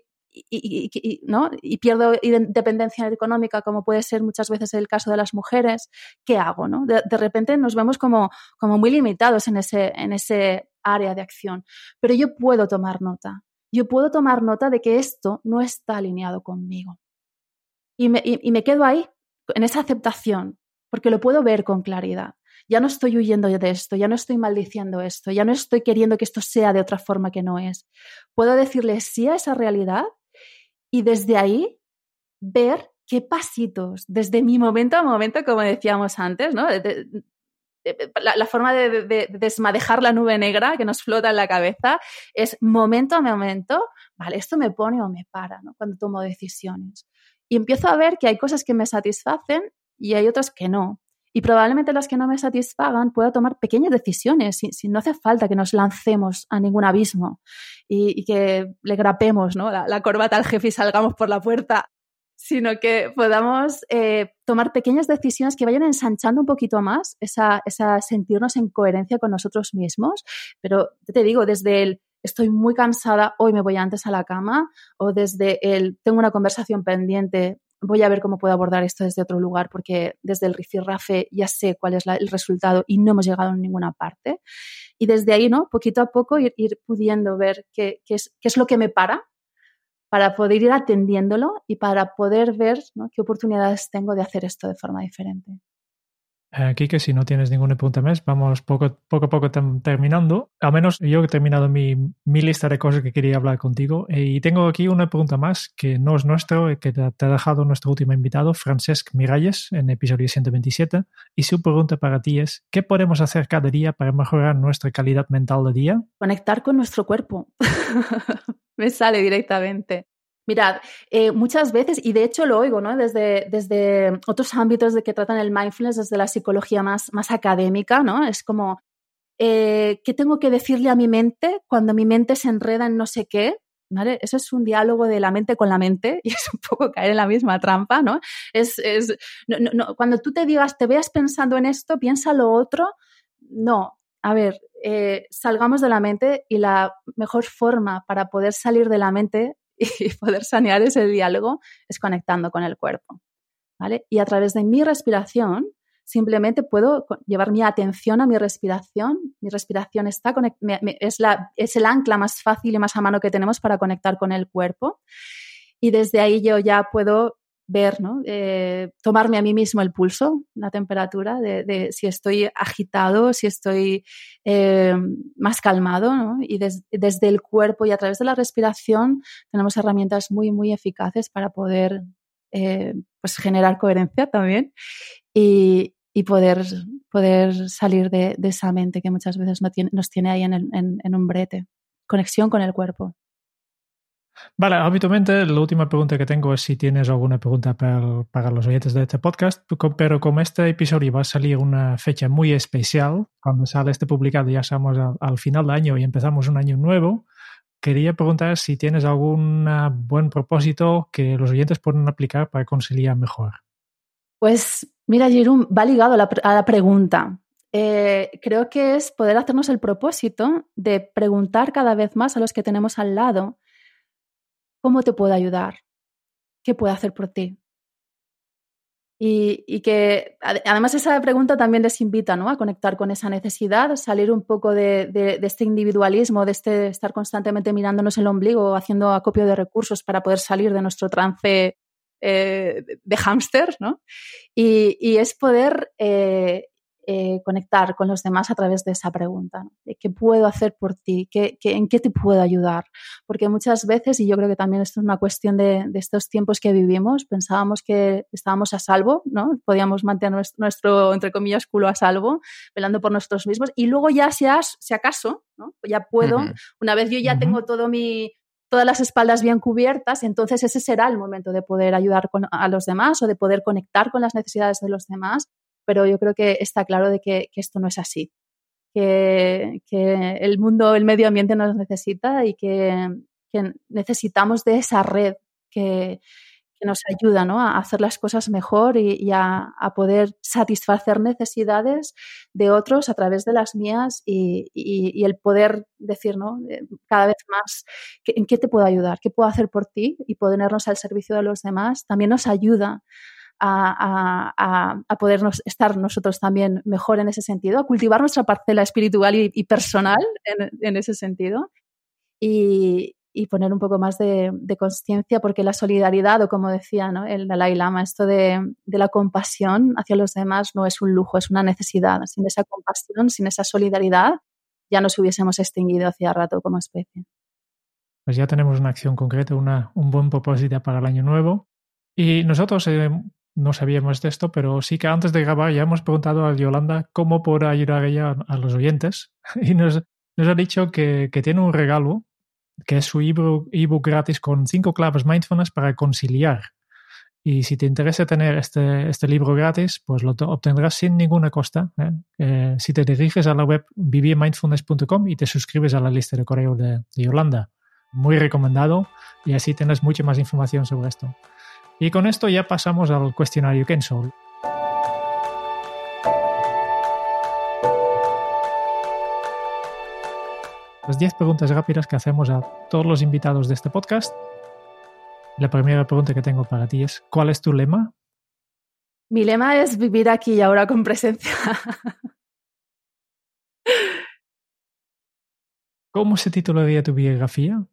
¿no? y pierdo independencia económica, como puede ser muchas veces el caso de las mujeres? ¿Qué hago? ¿no? De, repente nos vemos como, como muy limitados en ese, en ese área de acción. Pero yo puedo tomar nota. Yo puedo tomar nota de que esto no está alineado conmigo. Y me, y me quedo ahí, en esa aceptación, porque lo puedo ver con claridad. Ya no estoy huyendo de esto, ya no estoy maldiciendo esto, ya no estoy queriendo que esto sea de otra forma que no es. Puedo decirle sí a esa realidad y desde ahí ver qué pasitos, desde mi momento a momento, como decíamos antes, ¿no? La, forma de, desmadejar la nube negra que nos flota en la cabeza es momento a momento, vale, esto me pone o me para, ¿no? Cuando tomo decisiones. Y empiezo a ver que hay cosas que me satisfacen y hay otras que no. Y probablemente las que no me satisfagan pueda tomar pequeñas decisiones, si, no hace falta que nos lancemos a ningún abismo y, que le grapemos ¿no? la, corbata al jefe y salgamos por la puerta, sino que podamos eh, tomar pequeñas decisiones que vayan ensanchando un poquito más esa, esa sentirnos en coherencia con nosotros mismos. Pero te digo, desde el estoy muy cansada, hoy me voy antes a la cama, o desde el tengo una conversación pendiente, voy a ver cómo puedo abordar esto desde otro lugar, porque desde el rifirrafe ya sé cuál es el resultado y no hemos llegado a ninguna parte. Y desde ahí, ¿no? Poquito a poco ir, pudiendo ver qué, qué es lo que me para para poder ir atendiéndolo y para poder ver qué oportunidades tengo de hacer esto de forma diferente. Aquí que si no tienes ninguna pregunta más, vamos poco, poco a poco terminando. Al menos yo he terminado mi, mi, lista de cosas que quería hablar contigo. Eh, y tengo aquí una pregunta más que no es nuestro, eh, que te, ha dejado nuestro último invitado, Francesc Miralles, en episodio 127. Y su pregunta para ti es, ¿qué podemos hacer cada día para mejorar nuestra calidad mental de día? Conectar con nuestro cuerpo. (laughs) Me sale directamente. Mirad, eh, muchas veces, y de hecho lo oigo ¿no? desde, desde otros ámbitos de que tratan el mindfulness, desde la psicología más, más académica, ¿no? Es como, eh, ¿qué tengo que decirle a mi mente cuando mi mente se enreda en no sé qué? ¿Vale? Eso es un diálogo de la mente con la mente (laughs) y es un poco caer en la misma trampa, ¿no? Es, es no, no, cuando tú te digas, te veas pensando en esto, piensa lo otro, no. A ver, eh, salgamos de la mente y la mejor forma para poder salir de la mente (laughs) y poder sanear ese diálogo es conectando con el cuerpo. ¿vale? Y a través de mi respiración, simplemente puedo llevar mi atención a mi respiración. Mi respiración está es, la, es el ancla más fácil y más a mano que tenemos para conectar con el cuerpo. Y desde ahí yo ya puedo ver. Eh, tomarme a mí mismo el pulso, la temperatura, de, si estoy agitado, si estoy eh, más calmado, ¿no? Y desde el cuerpo y a través de la respiración tenemos herramientas muy, muy eficaces para poder eh, pues generar coherencia también y, poder, salir de, esa mente que muchas veces nos tiene ahí en, en un brete. Conexión con el cuerpo. Vale, habitualmente la última pregunta que tengo es si tienes alguna pregunta para, los oyentes de este podcast, pero como este episodio va a salir una fecha muy especial, cuando sale este publicado ya estamos al, final del año y empezamos un año nuevo, quería preguntar si tienes algún buen propósito que los oyentes pueden aplicar para conciliar mejor. Pues mira, Jerome, va ligado a la, pregunta. Eh, creo que es poder hacernos el propósito de preguntar cada vez más a los que tenemos al lado ¿Cómo te puedo ayudar? ¿Qué puedo hacer por ti? Y, que además esa pregunta también les invita ¿no? a conectar con esa necesidad, salir un poco de, este individualismo, de este estar constantemente mirándonos el ombligo, haciendo acopio de recursos para poder salir de nuestro trance eh, de hámster, ¿no? Y, es poder eh, eh, conectar con los demás a través de esa pregunta. ¿Qué puedo hacer por ti? ¿Qué, ¿En qué te puedo ayudar? Porque muchas veces, y yo creo que también esto es una cuestión de, estos tiempos que vivimos, pensábamos que estábamos a salvo, ¿no? Podíamos mantener nuestro, entre comillas, culo a salvo, velando por nosotros mismos, y luego ya, si, si acaso, ¿no? ya puedo, una vez yo ya tengo todo mi, todas las espaldas bien cubiertas, entonces ese será el momento de poder ayudar a los demás o de poder conectar con las necesidades de los demás pero yo creo que está claro de que, esto no es así. que, el mundo, el medio ambiente nos necesita y que, necesitamos de esa red que, nos ayuda a hacer las cosas mejor y, a, poder satisfacer necesidades de otros a través de las mías y, el poder decir ¿no? Cada vez más en qué te puedo ayudar, qué puedo hacer por ti y ponernos al servicio de los demás también nos ayuda a, a, podernos estar nosotros también mejor en ese sentido, a cultivar nuestra parcela espiritual y, personal en, ese sentido y, poner un poco más de, conciencia, porque la solidaridad, o como decía ¿no? el Dalai Lama, esto de, de, la compasión hacia los demás no es un lujo, es una necesidad. Sin esa compasión, sin esa solidaridad, ya nos hubiésemos extinguido hacía rato como especie. Pues ya tenemos una acción concreta, una, un buen propósito para el año nuevo. Y nosotros eh, no sabíamos de esto, pero sí que antes de grabar ya hemos preguntado a Yolanda cómo podrá ayudar ella a los oyentes (laughs) y nos, nos ha dicho que, tiene un regalo, que es su ebook gratis con cinco claves mindfulness para conciliar. Y si te interesa tener este, este libro gratis, pues lo obtendrás sin ninguna costa. ¿eh? Eh, si te diriges a la web vivirmindfulness.com y te suscribes a la lista de correo de, de Yolanda. Muy recomendado y así tendrás mucha más información sobre esto. Y con esto ya pasamos al cuestionario Kensoul. Las 10 preguntas rápidas que hacemos a todos los invitados de este podcast. La primera pregunta que tengo para ti es, ¿cuál es tu lema? Mi lema es vivir aquí y ahora con presencia. ¿Cómo se titularía tu biografía?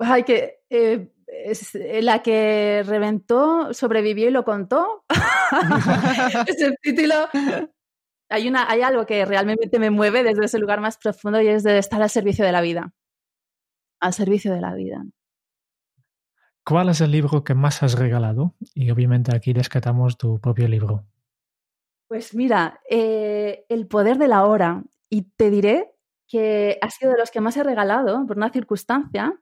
Hay que eh, es eh, la que reventó, sobrevivió y lo contó. (laughs) es el título. Hay, una, hay algo que realmente me mueve desde ese lugar más profundo y es de estar al servicio de la vida. Al servicio de la vida. ¿Cuál es el libro que más has regalado? Y obviamente aquí descatamos tu propio libro. Pues mira, eh, El poder de la hora. Y te diré que ha sido de los que más he regalado por una circunstancia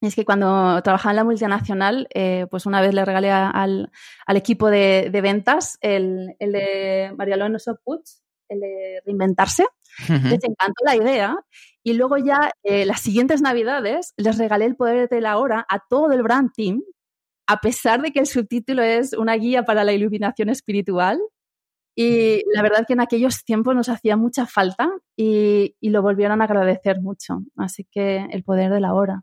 es que cuando trabajaba en la multinacional, eh, pues una vez le regalé al, equipo de, ventas el, de María Alonso Puig, el de reinventarse. Les encantó la idea. Y luego ya eh, las siguientes navidades les regalé el poder de la hora a todo el brand team, a pesar de que el subtítulo es una guía para la iluminación espiritual. Y la verdad que en aquellos tiempos nos hacía mucha falta y, y lo volvieron a agradecer mucho. Así que el poder de la hora.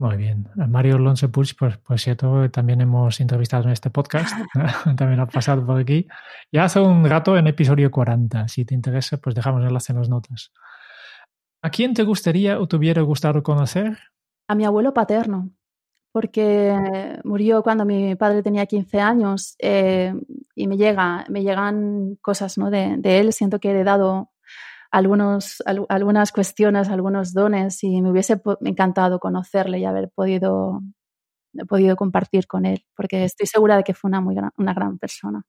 Muy bien. Mario Alonso Puig, pues, por cierto, también hemos entrevistado en este podcast. (laughs) (laughs) también ha pasado por aquí. Ya hace un rato en episodio 40. Si te interesa, pues dejamos enlace en las notas. ¿A quién te gustaría o te hubiera gustado conocer? A mi abuelo paterno, porque murió cuando mi padre tenía 15 años eh, y me, llega, me llegan cosas ¿no? de, de él. Siento que he heredado algunos, algunas cuestiones, algunos dones y me hubiese encantado conocerle y haber podido, podido compartir con él, porque estoy segura de que fue una, muy gran, una gran persona.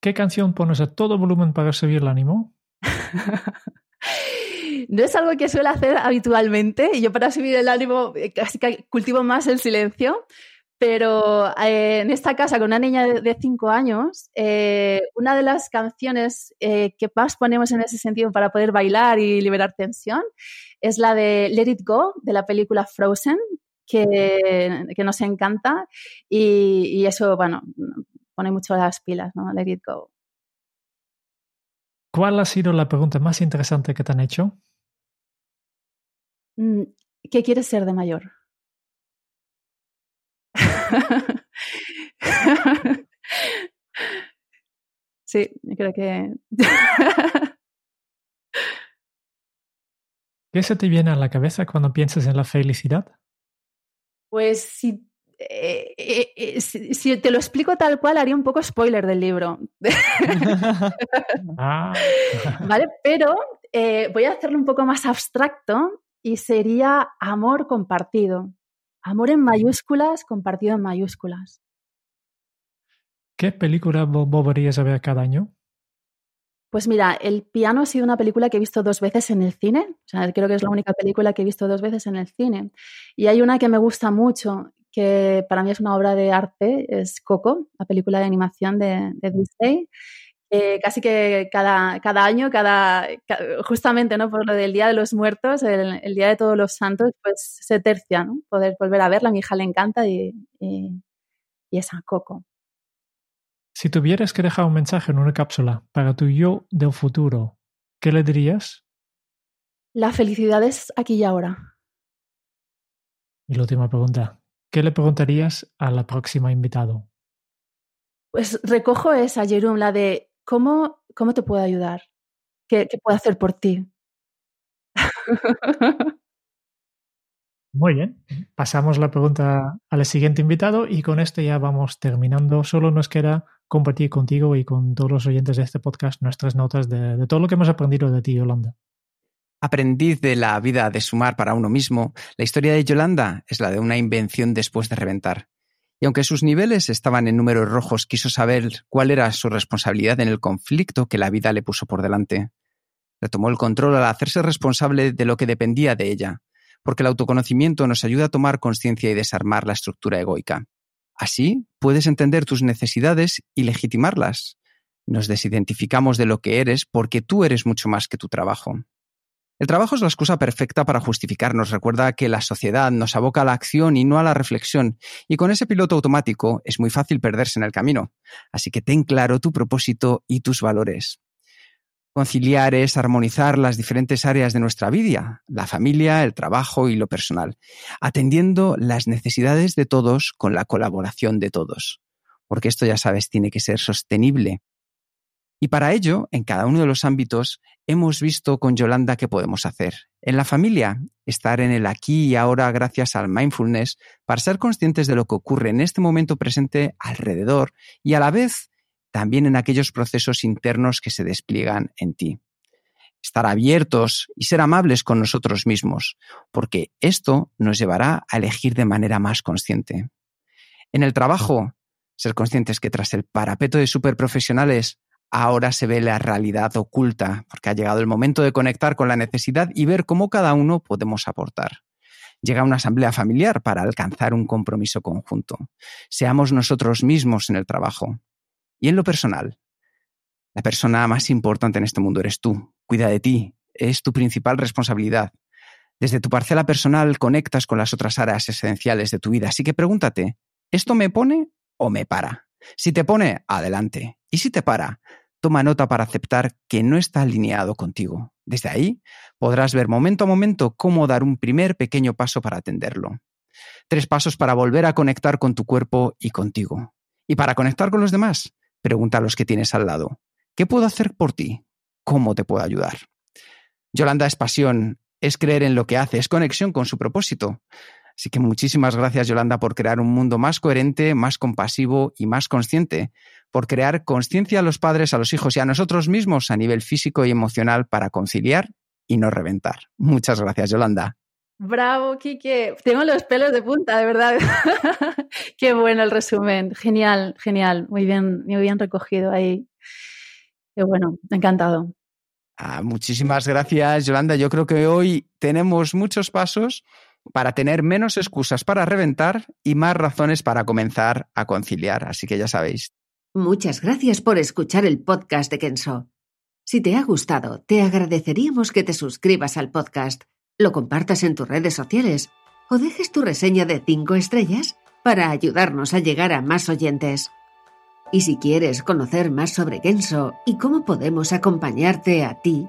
¿Qué canción pones a todo volumen para subir el ánimo? (laughs) no es algo que suelo hacer habitualmente y yo para subir el ánimo eh, casi que cultivo más el silencio, pero eh, en esta casa, con una niña de 5 años, eh, una de las canciones eh, que más ponemos en ese sentido para poder bailar y liberar tensión es la de Let It Go, de la película Frozen, que, que nos encanta. Y, y, eso, bueno, pone mucho las pilas, ¿no? Let It Go. ¿Cuál ha sido la pregunta más interesante que te han hecho? Mm, ¿Qué quieres ser de mayor? (laughs) sí, creo que... (laughs) ¿Qué se te viene a la cabeza cuando piensas en la felicidad? Pues si, eh, eh, eh, si, te lo explico tal cual, haría un poco spoiler del libro. (laughs) Ah. ¿Vale? Pero voy a hacerlo un poco más abstracto y sería amor compartido. Amor en mayúsculas, compartido en mayúsculas. ¿Qué película volverías a ver cada año? Pues mira, El piano ha sido una película que he visto dos veces en el cine. O sea, creo que es la única película que he visto dos veces en el cine. Y hay una que me gusta mucho, que para mí es una obra de arte, es Coco, la película de animación de, Disney, casi que cada, cada año, cada, justamente ¿no? por lo del Día de los Muertos, el, Día de Todos los Santos, pues se tercia, ¿no? Poder volver a verla, a mi hija le encanta y, y, y esa Coco. Si tuvieras que dejar un mensaje en una cápsula para tu yo del futuro, ¿qué le dirías? La felicidad es aquí y ahora. Y la última pregunta, ¿qué le preguntarías a la próxima invitado? Pues recojo esa, Jerome, la de ¿cómo, cómo te puedo ayudar? ¿Qué, qué puedo hacer por ti? (laughs) Muy bien, pasamos la pregunta al siguiente invitado y con esto ya vamos terminando. Solo nos queda compartir contigo y con todos los oyentes de este podcast nuestras notas de, de todo lo que hemos aprendido de ti, Yolanda. Aprendiz de la vida de sumar para uno mismo, la historia de Yolanda es la de una invención después de reventar. Y aunque sus niveles estaban en números rojos, quiso saber cuál era su responsabilidad en el conflicto que la vida le puso por delante. Retomó el control al hacerse responsable de lo que dependía de ella, porque el autoconocimiento nos ayuda a tomar conciencia y desarmar la estructura egoica. Así puedes entender tus necesidades y legitimarlas. Nos desidentificamos de lo que eres porque tú eres mucho más que tu trabajo. El trabajo es la excusa perfecta para justificarnos. Recuerda que la sociedad nos aboca a la acción y no a la reflexión, y con ese piloto automático es muy fácil perderse en el camino. Así que ten claro tu propósito y tus valores. Conciliar es armonizar las diferentes áreas de nuestra vida, la familia, el trabajo y lo personal, atendiendo las necesidades de todos con la colaboración de todos. Porque esto, ya sabes, tiene que ser sostenible. Y para ello, en cada uno de los ámbitos, hemos visto con Yolanda qué podemos hacer. En la familia, estar en el aquí y ahora gracias al mindfulness para ser conscientes de lo que ocurre en este momento presente alrededor y a la vez también en aquellos procesos internos que se despliegan en ti. Estar abiertos y ser amables con nosotros mismos, porque esto nos llevará a elegir de manera más consciente. En el trabajo, ser conscientes que tras el parapeto de superprofesionales ahora se ve la realidad oculta, porque ha llegado el momento de conectar con la necesidad y ver cómo cada uno podemos aportar. Llega una asamblea familiar para alcanzar un compromiso conjunto. Seamos nosotros mismos en el trabajo. Y en lo personal, la persona más importante en este mundo eres tú. Cuida de ti. Es tu principal responsabilidad. Desde tu parcela personal conectas con las otras áreas esenciales de tu vida. Así que pregúntate, ¿esto me pone o me para? Si te pone, adelante. Y si te para, toma nota para aceptar que no está alineado contigo. Desde ahí podrás ver momento a momento cómo dar un primer pequeño paso para atenderlo. Tres pasos para volver a conectar con tu cuerpo y contigo. Y para conectar con los demás, Pregunta a los que tienes al lado. ¿Qué puedo hacer por ti? ¿Cómo te puedo ayudar? Yolanda es pasión, es creer en lo que hace, es conexión con su propósito. Así que muchísimas gracias, Yolanda, por crear un mundo más coherente, más compasivo y más consciente, por crear conciencia a los padres, a los hijos y a nosotros mismos a nivel físico y emocional para conciliar y no reventar. Muchas gracias, Yolanda. Bravo, Kike. Tengo los pelos de punta, de verdad. (laughs) Qué bueno el resumen. Genial, genial. Muy bien, muy bien recogido ahí. Qué bueno, encantado. Ah, muchísimas gracias, Yolanda. Yo creo que hoy tenemos muchos pasos para tener menos excusas para reventar y más razones para comenzar a conciliar. Así que ya sabéis. Muchas gracias por escuchar el podcast de Kenso. Si te ha gustado, te agradeceríamos que te suscribas al podcast lo compartas en tus redes sociales o dejes tu reseña de 5 estrellas para ayudarnos a llegar a más oyentes. Y si quieres conocer más sobre Kenso y cómo podemos acompañarte a ti,